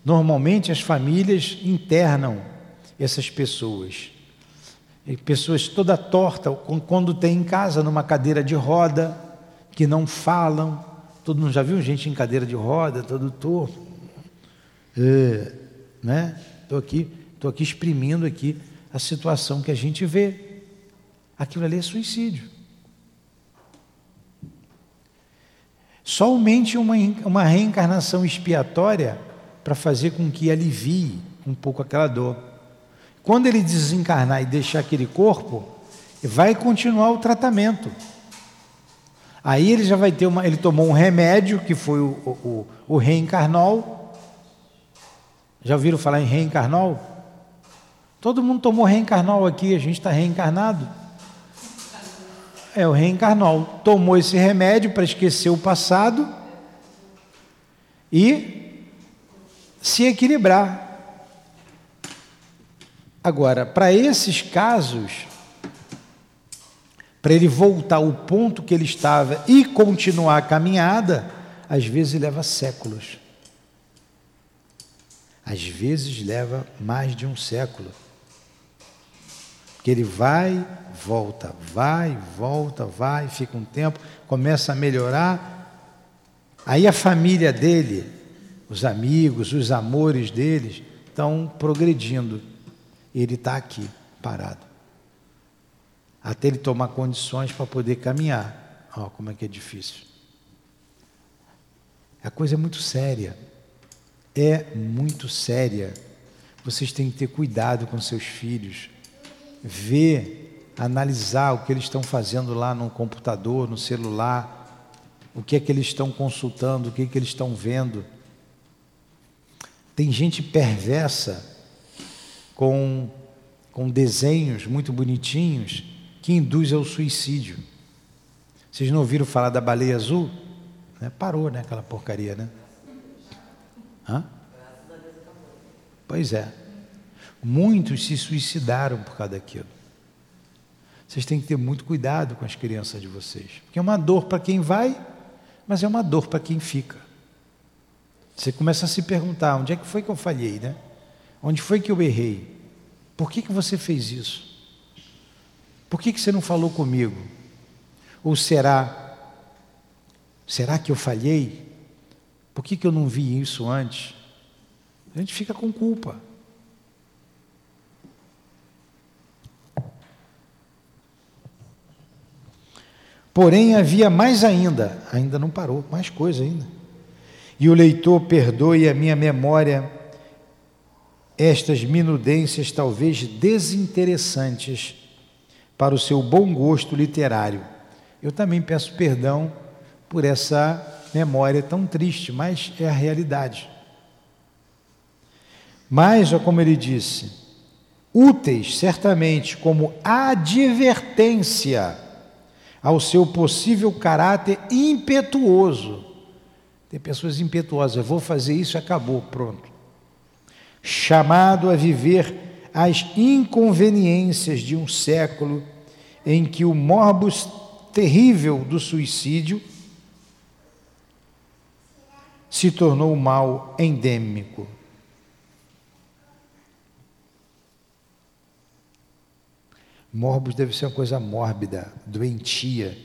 normalmente as famílias internam essas pessoas. E pessoas toda torta, quando tem em casa, numa cadeira de roda, que não falam. Todo mundo já viu gente em cadeira de roda, todo torto? É, né? Estou aqui Estou aqui exprimindo aqui a situação que a gente vê. Aquilo ali é suicídio. Somente uma, uma reencarnação expiatória para fazer com que alivie um pouco aquela dor. Quando ele desencarnar e deixar aquele corpo, vai continuar o tratamento. Aí ele já vai ter uma. Ele tomou um remédio, que foi o, o, o reencarnol. Já ouviram falar em reencarnol? Todo mundo tomou reencarnol aqui, a gente está reencarnado. É, o reencarnol tomou esse remédio para esquecer o passado e se equilibrar. Agora, para esses casos, para ele voltar ao ponto que ele estava e continuar a caminhada, às vezes leva séculos. Às vezes leva mais de um século que ele vai, volta, vai, volta, vai, fica um tempo, começa a melhorar. Aí a família dele, os amigos, os amores deles estão progredindo. Ele está aqui, parado. Até ele tomar condições para poder caminhar. Olha como é que é difícil. A coisa é muito séria. É muito séria. Vocês têm que ter cuidado com seus filhos ver, analisar o que eles estão fazendo lá no computador, no celular, o que é que eles estão consultando, o que é que eles estão vendo. Tem gente perversa com, com desenhos muito bonitinhos que induz ao suicídio. Vocês não ouviram falar da baleia azul? Né? Parou, né? Aquela porcaria, né? Hã? Pois é. Muitos se suicidaram por causa daquilo. Vocês têm que ter muito cuidado com as crianças de vocês, porque é uma dor para quem vai, mas é uma dor para quem fica. Você começa a se perguntar: onde é que foi que eu falhei, né? Onde foi que eu errei? Por que, que você fez isso? Por que, que você não falou comigo? Ou será, será que eu falhei? Por que, que eu não vi isso antes? A gente fica com culpa. Porém, havia mais ainda, ainda não parou, mais coisa ainda. E o leitor perdoe a minha memória estas minudências, talvez desinteressantes para o seu bom gosto literário. Eu também peço perdão por essa memória tão triste, mas é a realidade. Mas, como ele disse, úteis certamente como advertência ao seu possível caráter impetuoso. Tem pessoas impetuosas, vou fazer isso, acabou, pronto. Chamado a viver as inconveniências de um século em que o morbus terrível do suicídio se tornou mal endêmico. Morbus deve ser uma coisa mórbida, doentia.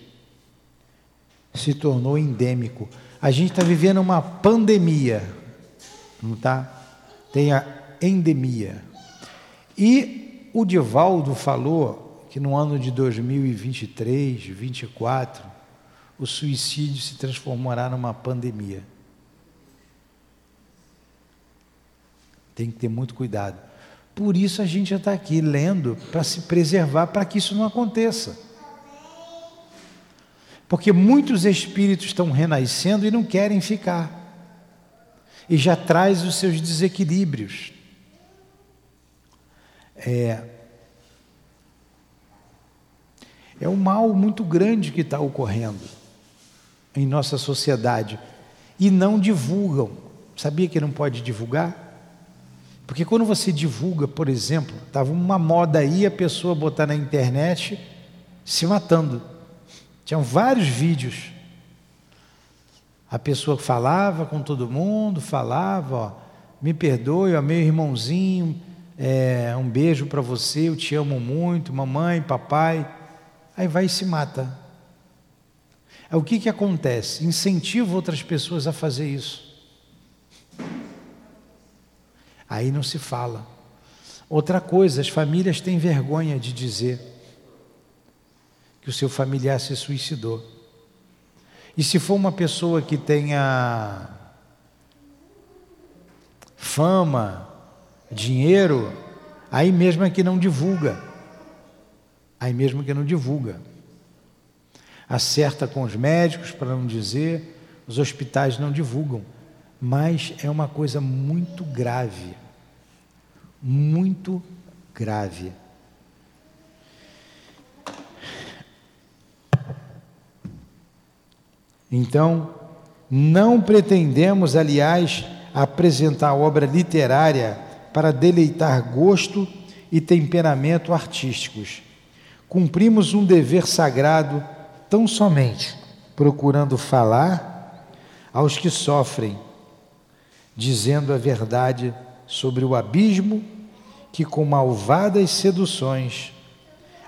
Se tornou endêmico. A gente está vivendo uma pandemia, não está? Tem a endemia. E o Divaldo falou que no ano de 2023, 2024, o suicídio se transformará numa pandemia. Tem que ter muito cuidado. Por isso a gente já está aqui lendo para se preservar, para que isso não aconteça. Porque muitos espíritos estão renascendo e não querem ficar. E já traz os seus desequilíbrios. É, é um mal muito grande que está ocorrendo em nossa sociedade. e não divulgam. Sabia que não pode divulgar? Porque quando você divulga, por exemplo, estava uma moda aí a pessoa botar na internet se matando. Tinham vários vídeos. A pessoa falava com todo mundo, falava, ó, me perdoe, ó, meu irmãozinho, é, um beijo para você, eu te amo muito, mamãe, papai. Aí vai e se mata. É o que, que acontece? Incentiva outras pessoas a fazer isso. Aí não se fala. Outra coisa, as famílias têm vergonha de dizer que o seu familiar se suicidou. E se for uma pessoa que tenha fama, dinheiro, aí mesmo é que não divulga. Aí mesmo que não divulga. Acerta com os médicos para não dizer, os hospitais não divulgam mas é uma coisa muito grave, muito grave. Então, não pretendemos, aliás, apresentar obra literária para deleitar gosto e temperamento artísticos. Cumprimos um dever sagrado tão somente procurando falar aos que sofrem dizendo a verdade sobre o abismo que, com malvadas seduções,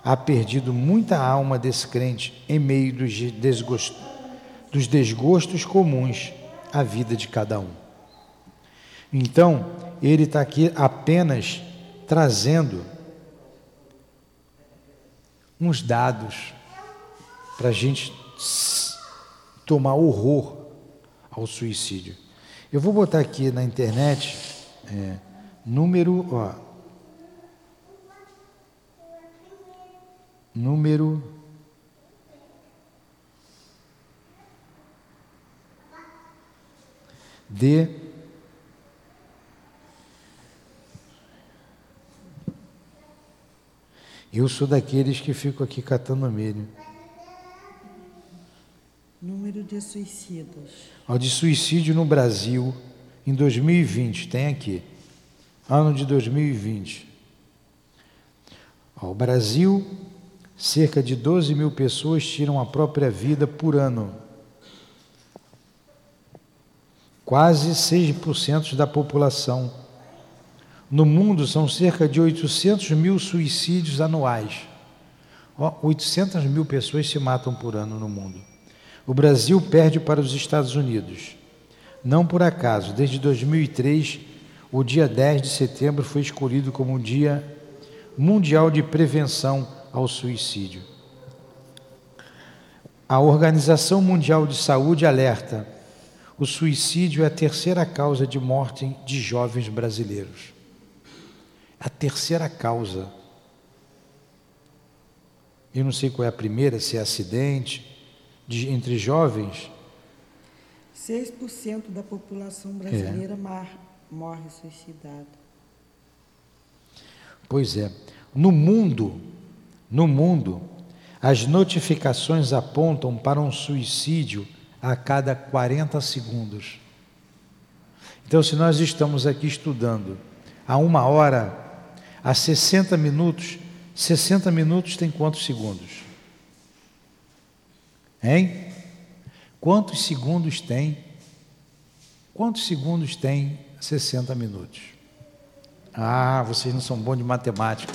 há perdido muita alma descrente em meio dos, dos desgostos comuns à vida de cada um. Então, ele está aqui apenas trazendo uns dados para a gente tomar horror ao suicídio. Eu vou botar aqui na internet é, número, ó, número de Eu sou daqueles que fico aqui catando milho. Número de suicídios. Ó, de suicídio no Brasil em 2020, tem aqui. Ano de 2020. Ó, o Brasil, cerca de 12 mil pessoas tiram a própria vida por ano. Quase 6% da população. No mundo são cerca de 800 mil suicídios anuais. Ó, 800 mil pessoas se matam por ano no mundo. O Brasil perde para os Estados Unidos. Não por acaso, desde 2003, o dia 10 de setembro foi escolhido como um Dia Mundial de Prevenção ao Suicídio. A Organização Mundial de Saúde alerta: o suicídio é a terceira causa de morte de jovens brasileiros. A terceira causa. Eu não sei qual é a primeira, se é acidente, de, entre jovens? 6% da população brasileira é. morre suicidada. Pois é. No mundo, no mundo, as notificações apontam para um suicídio a cada 40 segundos. Então, se nós estamos aqui estudando a uma hora, a 60 minutos, 60 minutos tem quantos segundos? Hein? Quantos segundos tem? Quantos segundos tem 60 minutos? Ah, vocês não são bons de matemática.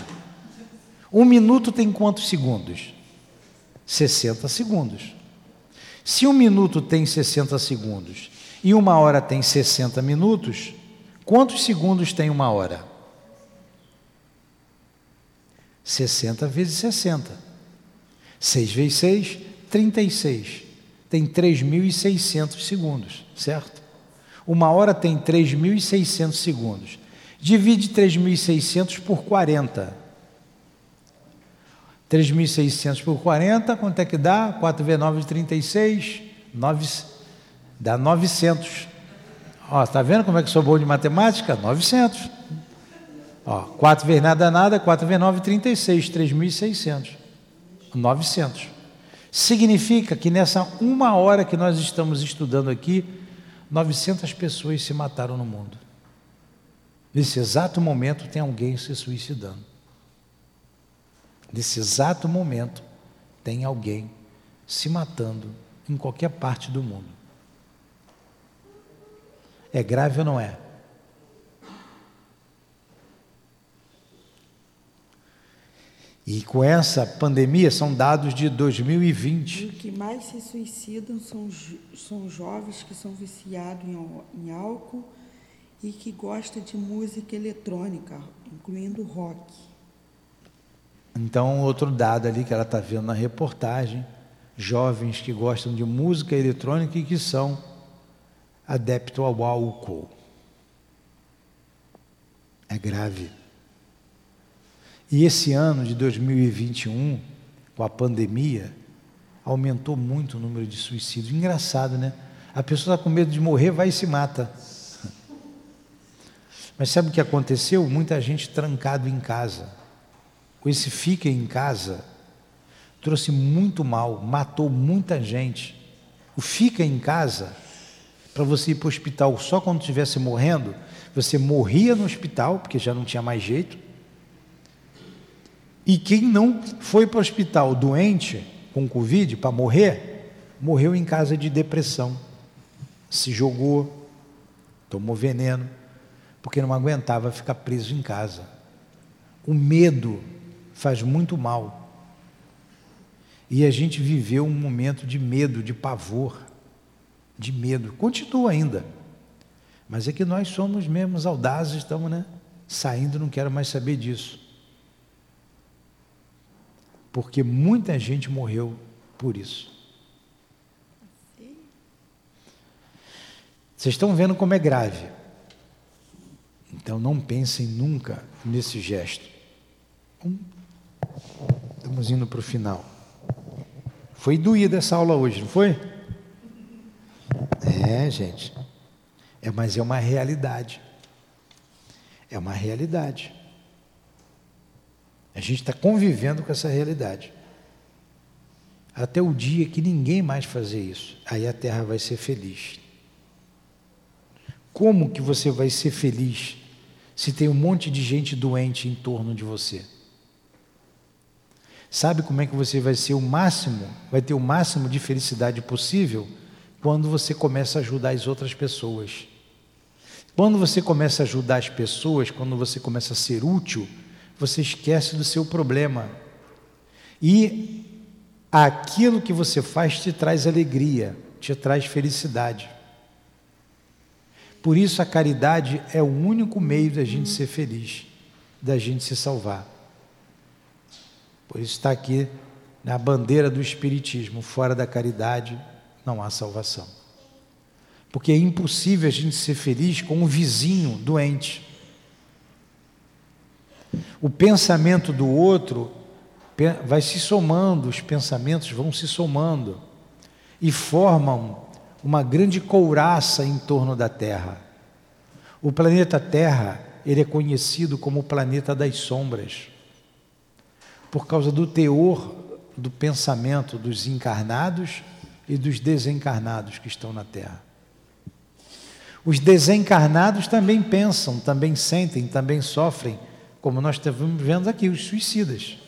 Um minuto tem quantos segundos? 60 segundos. Se um minuto tem 60 segundos e uma hora tem 60 minutos, quantos segundos tem uma hora? 60 vezes 60. 6 vezes 6, 36. Tem 3.600 segundos, certo? Uma hora tem 3.600 segundos. Divide 3.600 por 40. 3.600 por 40, quanto é que dá? 4 vezes 9 36, 9, dá 900. Ó, está vendo como é que sou bom de matemática? 900. Ó, 4 vezes nada, nada, 4 vezes 9, 36, 3.600. 900. Significa que nessa uma hora que nós estamos estudando aqui, 900 pessoas se mataram no mundo. Nesse exato momento tem alguém se suicidando. Nesse exato momento tem alguém se matando em qualquer parte do mundo. É grave ou não é? E com essa pandemia, são dados de 2020. E o que mais se suicidam são, são jovens que são viciados em, em álcool e que gostam de música eletrônica, incluindo rock. Então, outro dado ali que ela está vendo na reportagem: jovens que gostam de música eletrônica e que são adeptos ao álcool. É grave. E esse ano de 2021, com a pandemia, aumentou muito o número de suicídios. Engraçado, né? A pessoa está com medo de morrer, vai e se mata. Mas sabe o que aconteceu? Muita gente trancado em casa. Esse fica em casa trouxe muito mal, matou muita gente. O fica em casa, para você ir para o hospital só quando estivesse morrendo, você morria no hospital, porque já não tinha mais jeito, e quem não foi para o hospital doente com Covid para morrer, morreu em casa de depressão. Se jogou, tomou veneno, porque não aguentava ficar preso em casa. O medo faz muito mal. E a gente viveu um momento de medo, de pavor, de medo. Continua ainda. Mas é que nós somos mesmo audazes, estamos né, saindo, não quero mais saber disso porque muita gente morreu por isso. Vocês estão vendo como é grave. Então não pensem nunca nesse gesto. Estamos indo para o final. Foi doída essa aula hoje, não foi? É, gente. É, mas é uma realidade. É uma realidade. A gente está convivendo com essa realidade. Até o dia que ninguém mais fazer isso, aí a terra vai ser feliz. Como que você vai ser feliz se tem um monte de gente doente em torno de você? Sabe como é que você vai ser o máximo, vai ter o máximo de felicidade possível quando você começa a ajudar as outras pessoas. Quando você começa a ajudar as pessoas, quando você começa a ser útil, você esquece do seu problema. E aquilo que você faz te traz alegria, te traz felicidade. Por isso a caridade é o único meio da gente ser feliz, da gente se salvar. Por isso está aqui na bandeira do Espiritismo: fora da caridade não há salvação. Porque é impossível a gente ser feliz com um vizinho doente. O pensamento do outro vai se somando, os pensamentos vão se somando e formam uma grande couraça em torno da Terra. O planeta Terra, ele é conhecido como o planeta das sombras, por causa do teor do pensamento dos encarnados e dos desencarnados que estão na Terra. Os desencarnados também pensam, também sentem, também sofrem como nós estamos vendo aqui, os suicidas.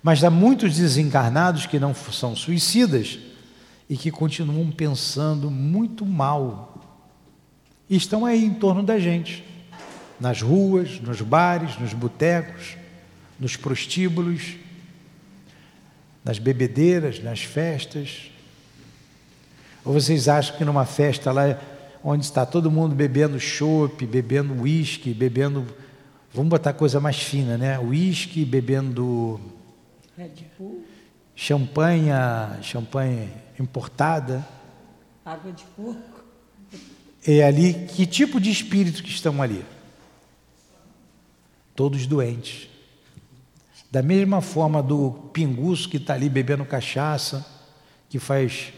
Mas há muitos desencarnados que não são suicidas e que continuam pensando muito mal. E estão aí em torno da gente, nas ruas, nos bares, nos botecos, nos prostíbulos, nas bebedeiras, nas festas. Ou vocês acham que numa festa lá onde está todo mundo bebendo chopp, bebendo uísque, bebendo. Vamos botar coisa mais fina, né? Uísque, bebendo. Red Bull. Champanhe, champanhe importada. Água de coco. É ali, que tipo de espírito que estão ali? Todos doentes. Da mesma forma do pinguço que está ali bebendo cachaça, que faz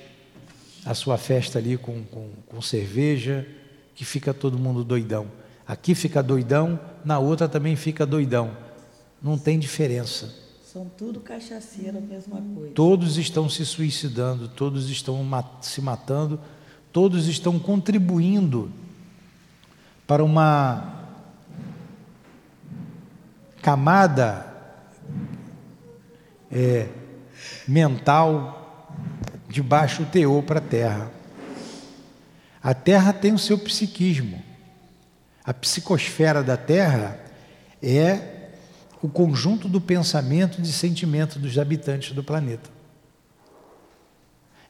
a sua festa ali com, com, com cerveja, que fica todo mundo doidão. Aqui fica doidão, na outra também fica doidão. Não tem diferença. São tudo cachaceiro, a mesma coisa. Todos estão se suicidando, todos estão se matando, todos estão contribuindo para uma camada é, mental de baixo teor para a Terra. A Terra tem o seu psiquismo. A psicosfera da Terra é o conjunto do pensamento e de sentimento dos habitantes do planeta.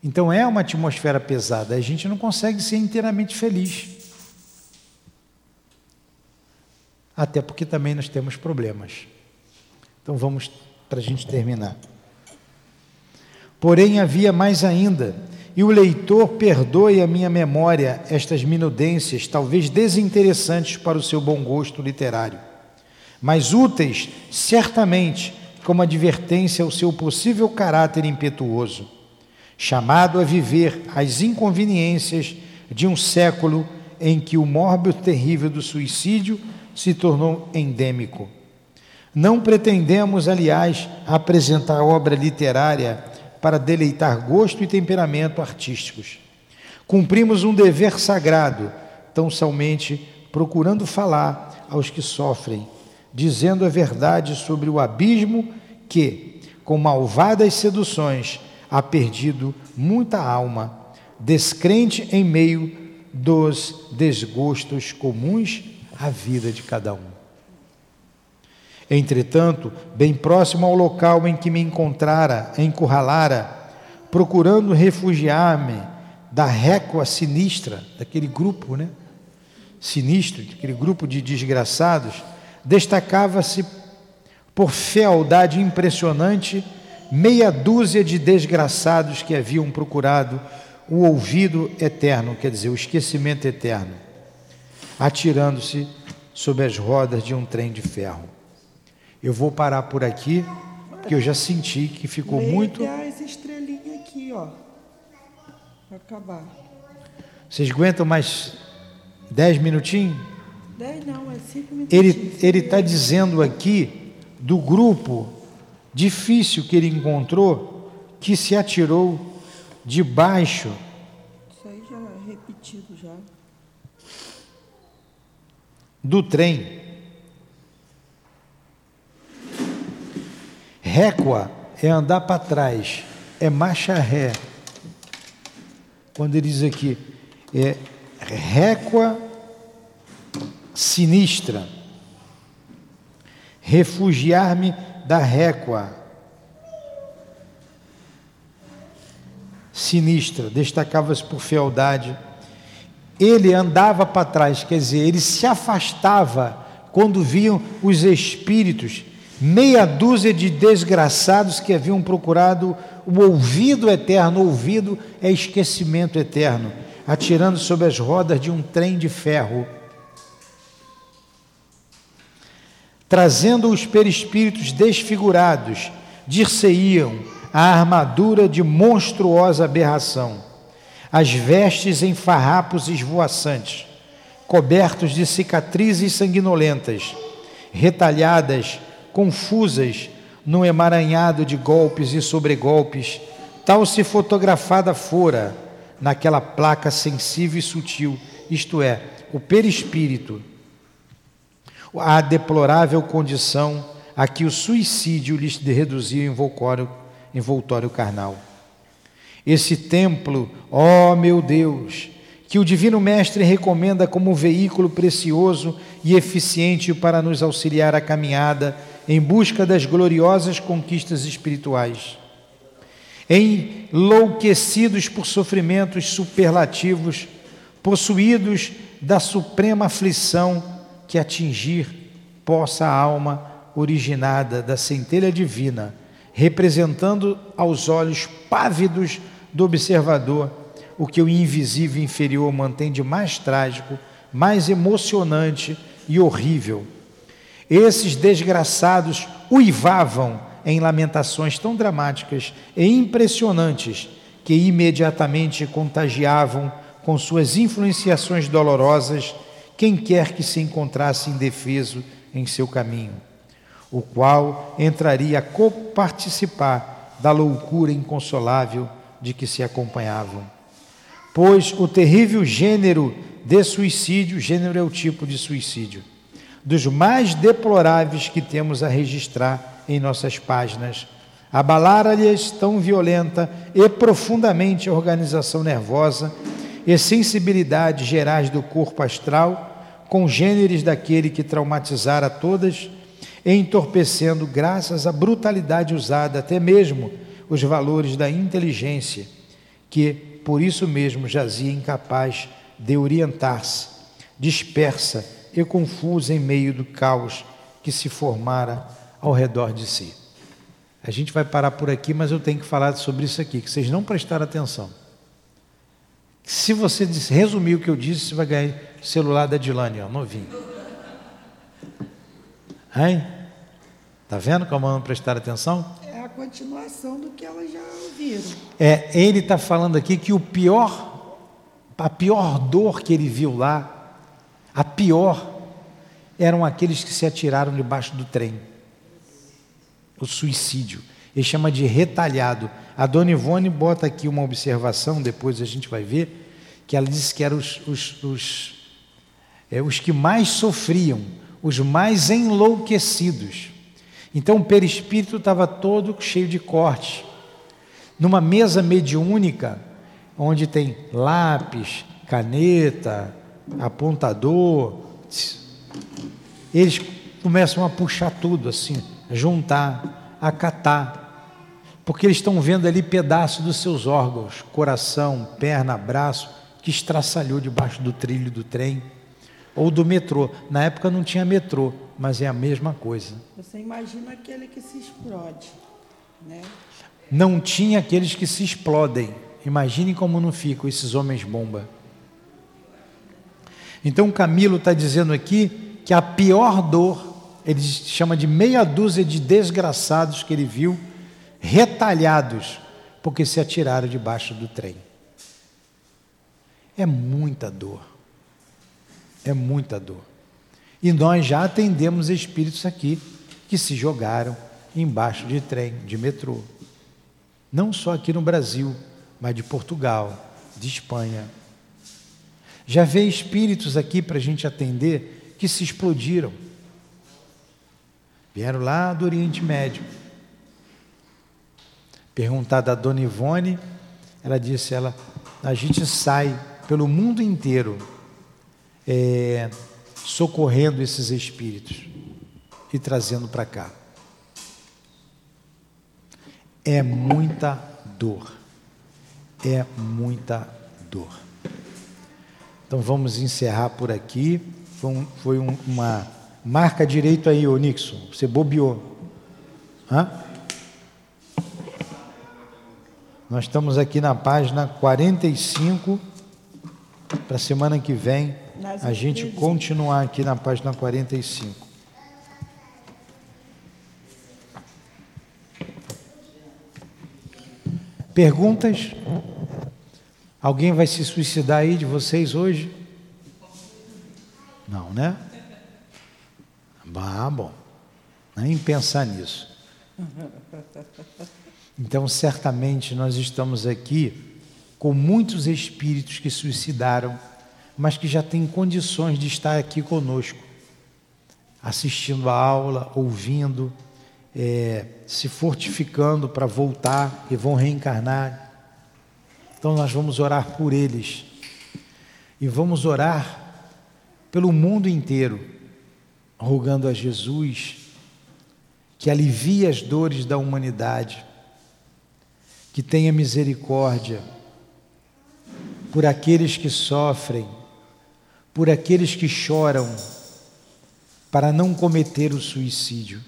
Então é uma atmosfera pesada, a gente não consegue ser inteiramente feliz. Até porque também nós temos problemas. Então vamos para a gente terminar. Porém, havia mais ainda, e o leitor perdoe a minha memória estas minudências, talvez desinteressantes para o seu bom gosto literário, mas úteis, certamente, como advertência ao seu possível caráter impetuoso chamado a viver as inconveniências de um século em que o mórbio terrível do suicídio se tornou endêmico. Não pretendemos, aliás, apresentar obra literária para deleitar gosto e temperamento artísticos. Cumprimos um dever sagrado, tão somente procurando falar aos que sofrem, dizendo a verdade sobre o abismo que, com malvadas seduções, há perdido muita alma, descrente em meio dos desgostos comuns à vida de cada um. Entretanto, bem próximo ao local em que me encontrara, encurralara, procurando refugiar-me da récua sinistra, daquele grupo, né? Sinistro, daquele grupo de desgraçados, destacava-se por fealdade impressionante meia dúzia de desgraçados que haviam procurado o ouvido eterno, quer dizer, o esquecimento eterno, atirando-se sob as rodas de um trem de ferro. Eu vou parar por aqui, porque eu já senti que ficou Leia muito. as estrelinhas aqui, ó. Para acabar. Vocês aguentam mais dez minutinhos? Dez não, é cinco minutos. Ele ele está dizendo aqui do grupo difícil que ele encontrou, que se atirou debaixo. Isso aí já é repetido já. Do trem. Récua é andar para trás, é marcha ré. Quando ele diz aqui, é récua sinistra. Refugiar-me da récua sinistra, destacava-se por fealdade. Ele andava para trás, quer dizer, ele se afastava quando viam os espíritos, meia dúzia de desgraçados que haviam procurado o ouvido eterno. ouvido é esquecimento eterno, atirando sobre as rodas de um trem de ferro trazendo os perispíritos desfigurados, dir-se-iam a armadura de monstruosa aberração, as vestes em farrapos esvoaçantes, cobertos de cicatrizes sanguinolentas, retalhadas, confusas, num emaranhado de golpes e sobregolpes, tal se fotografada fora naquela placa sensível e sutil, isto é, o perispírito a deplorável condição a que o suicídio lhes reduzia envoltório, envoltório carnal. Esse templo, ó meu Deus, que o Divino Mestre recomenda como veículo precioso e eficiente para nos auxiliar a caminhada em busca das gloriosas conquistas espirituais. Enlouquecidos por sofrimentos superlativos, possuídos da suprema aflição que atingir possa a alma originada da centelha divina, representando aos olhos pávidos do observador o que o invisível inferior mantém de mais trágico, mais emocionante e horrível. Esses desgraçados uivavam em lamentações tão dramáticas e impressionantes que imediatamente contagiavam com suas influenciações dolorosas quem quer que se encontrasse indefeso em seu caminho, o qual entraria a coparticipar da loucura inconsolável de que se acompanhavam. pois o terrível gênero de suicídio, gênero é o tipo de suicídio, dos mais deploráveis que temos a registrar em nossas páginas, abalara-lhes tão violenta e profundamente a organização nervosa e sensibilidades gerais do corpo astral, congêneres daquele que traumatizara todas, entorpecendo, graças à brutalidade usada, até mesmo os valores da inteligência, que por isso mesmo jazia incapaz de orientar-se, dispersa e confusa em meio do caos que se formara ao redor de si. A gente vai parar por aqui, mas eu tenho que falar sobre isso aqui, que vocês não prestaram atenção. Se você resumir o que eu disse, você vai ganhar celular da Dilane, ó, novinho. Hein? Tá vendo como não prestar atenção? É a continuação do que elas já ouviram. É, ele está falando aqui que o pior, a pior dor que ele viu lá, a pior, eram aqueles que se atiraram debaixo do trem. O suicídio. Ele chama de retalhado. A dona Ivone bota aqui uma observação, depois a gente vai ver, que ela disse que eram os, os, os, é, os que mais sofriam, os mais enlouquecidos. Então o perispírito estava todo cheio de cortes. Numa mesa mediúnica, onde tem lápis, caneta, apontador, eles começam a puxar tudo assim, juntar, a catar porque eles estão vendo ali pedaços dos seus órgãos, coração, perna, braço, que estraçalhou debaixo do trilho do trem ou do metrô. Na época não tinha metrô, mas é a mesma coisa. Você imagina aquele que se explode, né? Não tinha aqueles que se explodem. Imaginem como não ficam esses homens bomba. Então Camilo está dizendo aqui que a pior dor, ele chama de meia dúzia de desgraçados que ele viu, retalhados, porque se atiraram debaixo do trem. É muita dor. É muita dor. E nós já atendemos espíritos aqui que se jogaram embaixo de trem, de metrô. Não só aqui no Brasil, mas de Portugal, de Espanha. Já veio espíritos aqui para a gente atender que se explodiram. Vieram lá do Oriente Médio Perguntada a Dona Ivone, ela disse: ela, a gente sai pelo mundo inteiro é, socorrendo esses espíritos e trazendo para cá. É muita dor. É muita dor. Então vamos encerrar por aqui. Foi, um, foi um, uma. Marca direito aí, ô Nixon. Você bobeou. Hã? Nós estamos aqui na página 45. Para a semana que vem, a gente continuar aqui na página 45. Perguntas? Alguém vai se suicidar aí de vocês hoje? Não, né? Ah, bom. Nem pensar nisso. Então, certamente, nós estamos aqui com muitos espíritos que suicidaram, mas que já têm condições de estar aqui conosco, assistindo a aula, ouvindo, é, se fortificando para voltar e vão reencarnar. Então, nós vamos orar por eles e vamos orar pelo mundo inteiro, rogando a Jesus que alivie as dores da humanidade que tenha misericórdia por aqueles que sofrem, por aqueles que choram, para não cometer o suicídio.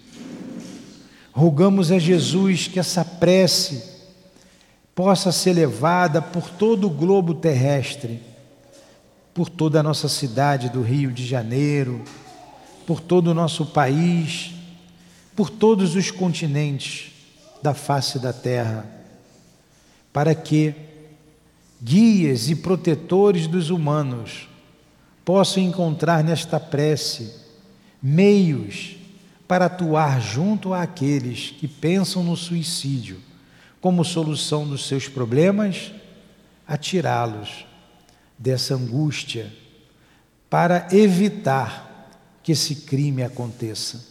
Rogamos a Jesus que essa prece possa ser levada por todo o globo terrestre, por toda a nossa cidade do Rio de Janeiro, por todo o nosso país, por todos os continentes da face da terra para que guias e protetores dos humanos possam encontrar nesta prece meios para atuar junto àqueles que pensam no suicídio como solução dos seus problemas, atirá-los dessa angústia para evitar que esse crime aconteça.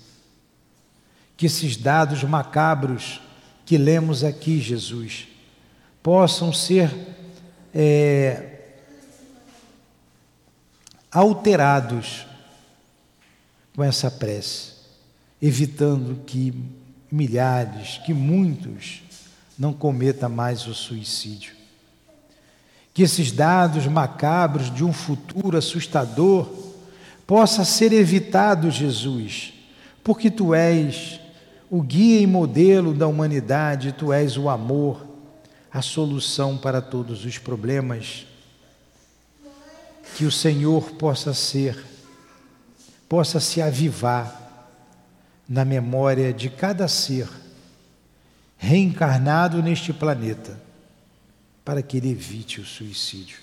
Que esses dados macabros que lemos aqui, Jesus, possam ser é, alterados com essa prece, evitando que milhares, que muitos não cometa mais o suicídio. Que esses dados macabros de um futuro assustador possa ser evitado, Jesus, porque tu és o guia e modelo da humanidade, tu és o amor, a solução para todos os problemas. Que o Senhor possa ser, possa se avivar na memória de cada ser reencarnado neste planeta, para que ele evite o suicídio.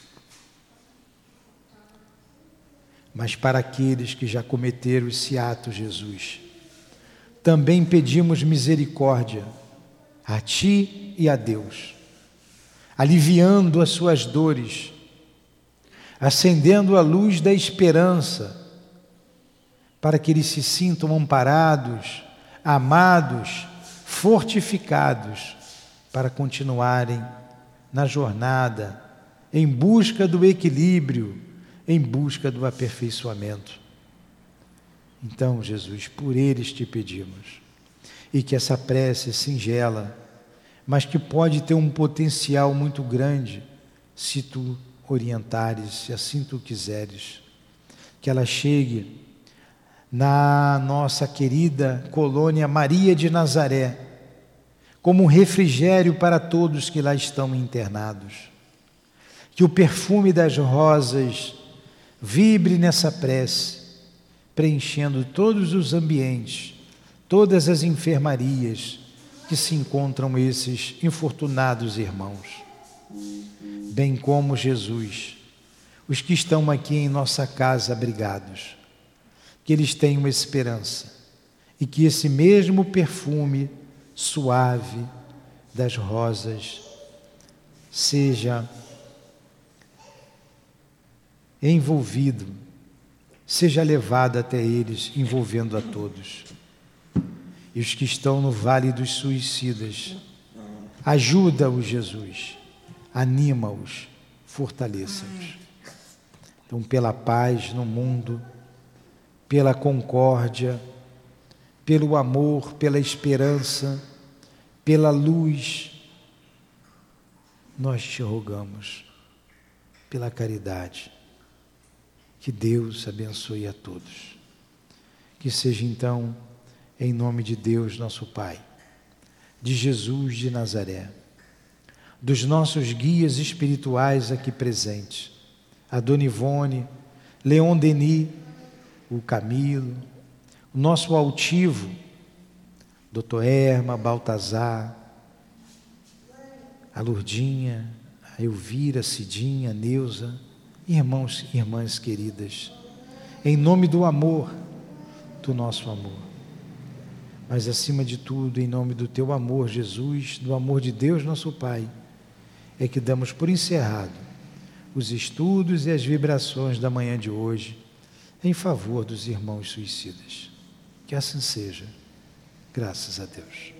Mas para aqueles que já cometeram esse ato, Jesus, também pedimos misericórdia a Ti e a Deus, aliviando as suas dores, acendendo a luz da esperança, para que eles se sintam amparados, amados, fortificados para continuarem na jornada em busca do equilíbrio, em busca do aperfeiçoamento. Então, Jesus, por eles te pedimos, e que essa prece singela, mas que pode ter um potencial muito grande, se tu orientares, se assim tu quiseres, que ela chegue na nossa querida colônia Maria de Nazaré, como um refrigério para todos que lá estão internados. Que o perfume das rosas vibre nessa prece, preenchendo todos os ambientes, todas as enfermarias que se encontram esses infortunados irmãos. Bem como Jesus, os que estão aqui em nossa casa abrigados, que eles tenham esperança e que esse mesmo perfume suave das rosas seja envolvido, seja levado até eles, envolvendo a todos. E os que estão no vale dos suicidas, ajuda-os, Jesus, anima-os, fortaleça-os. Então, pela paz no mundo, pela concórdia, pelo amor, pela esperança, pela luz, nós te rogamos, pela caridade, que Deus abençoe a todos. Que seja então, em nome de Deus, nosso Pai, de Jesus de Nazaré, dos nossos guias espirituais aqui presentes, a Dona Ivone, Leon Denis, o Camilo, o nosso altivo, doutor Erma, Baltazar, a Lurdinha, a Elvira, a Cidinha, a Neuza, irmãos e irmãs queridas, em nome do amor, do nosso amor. Mas acima de tudo, em nome do teu amor, Jesus, do amor de Deus, nosso Pai, é que damos por encerrado os estudos e as vibrações da manhã de hoje em favor dos irmãos suicidas. Que assim seja. Graças a Deus.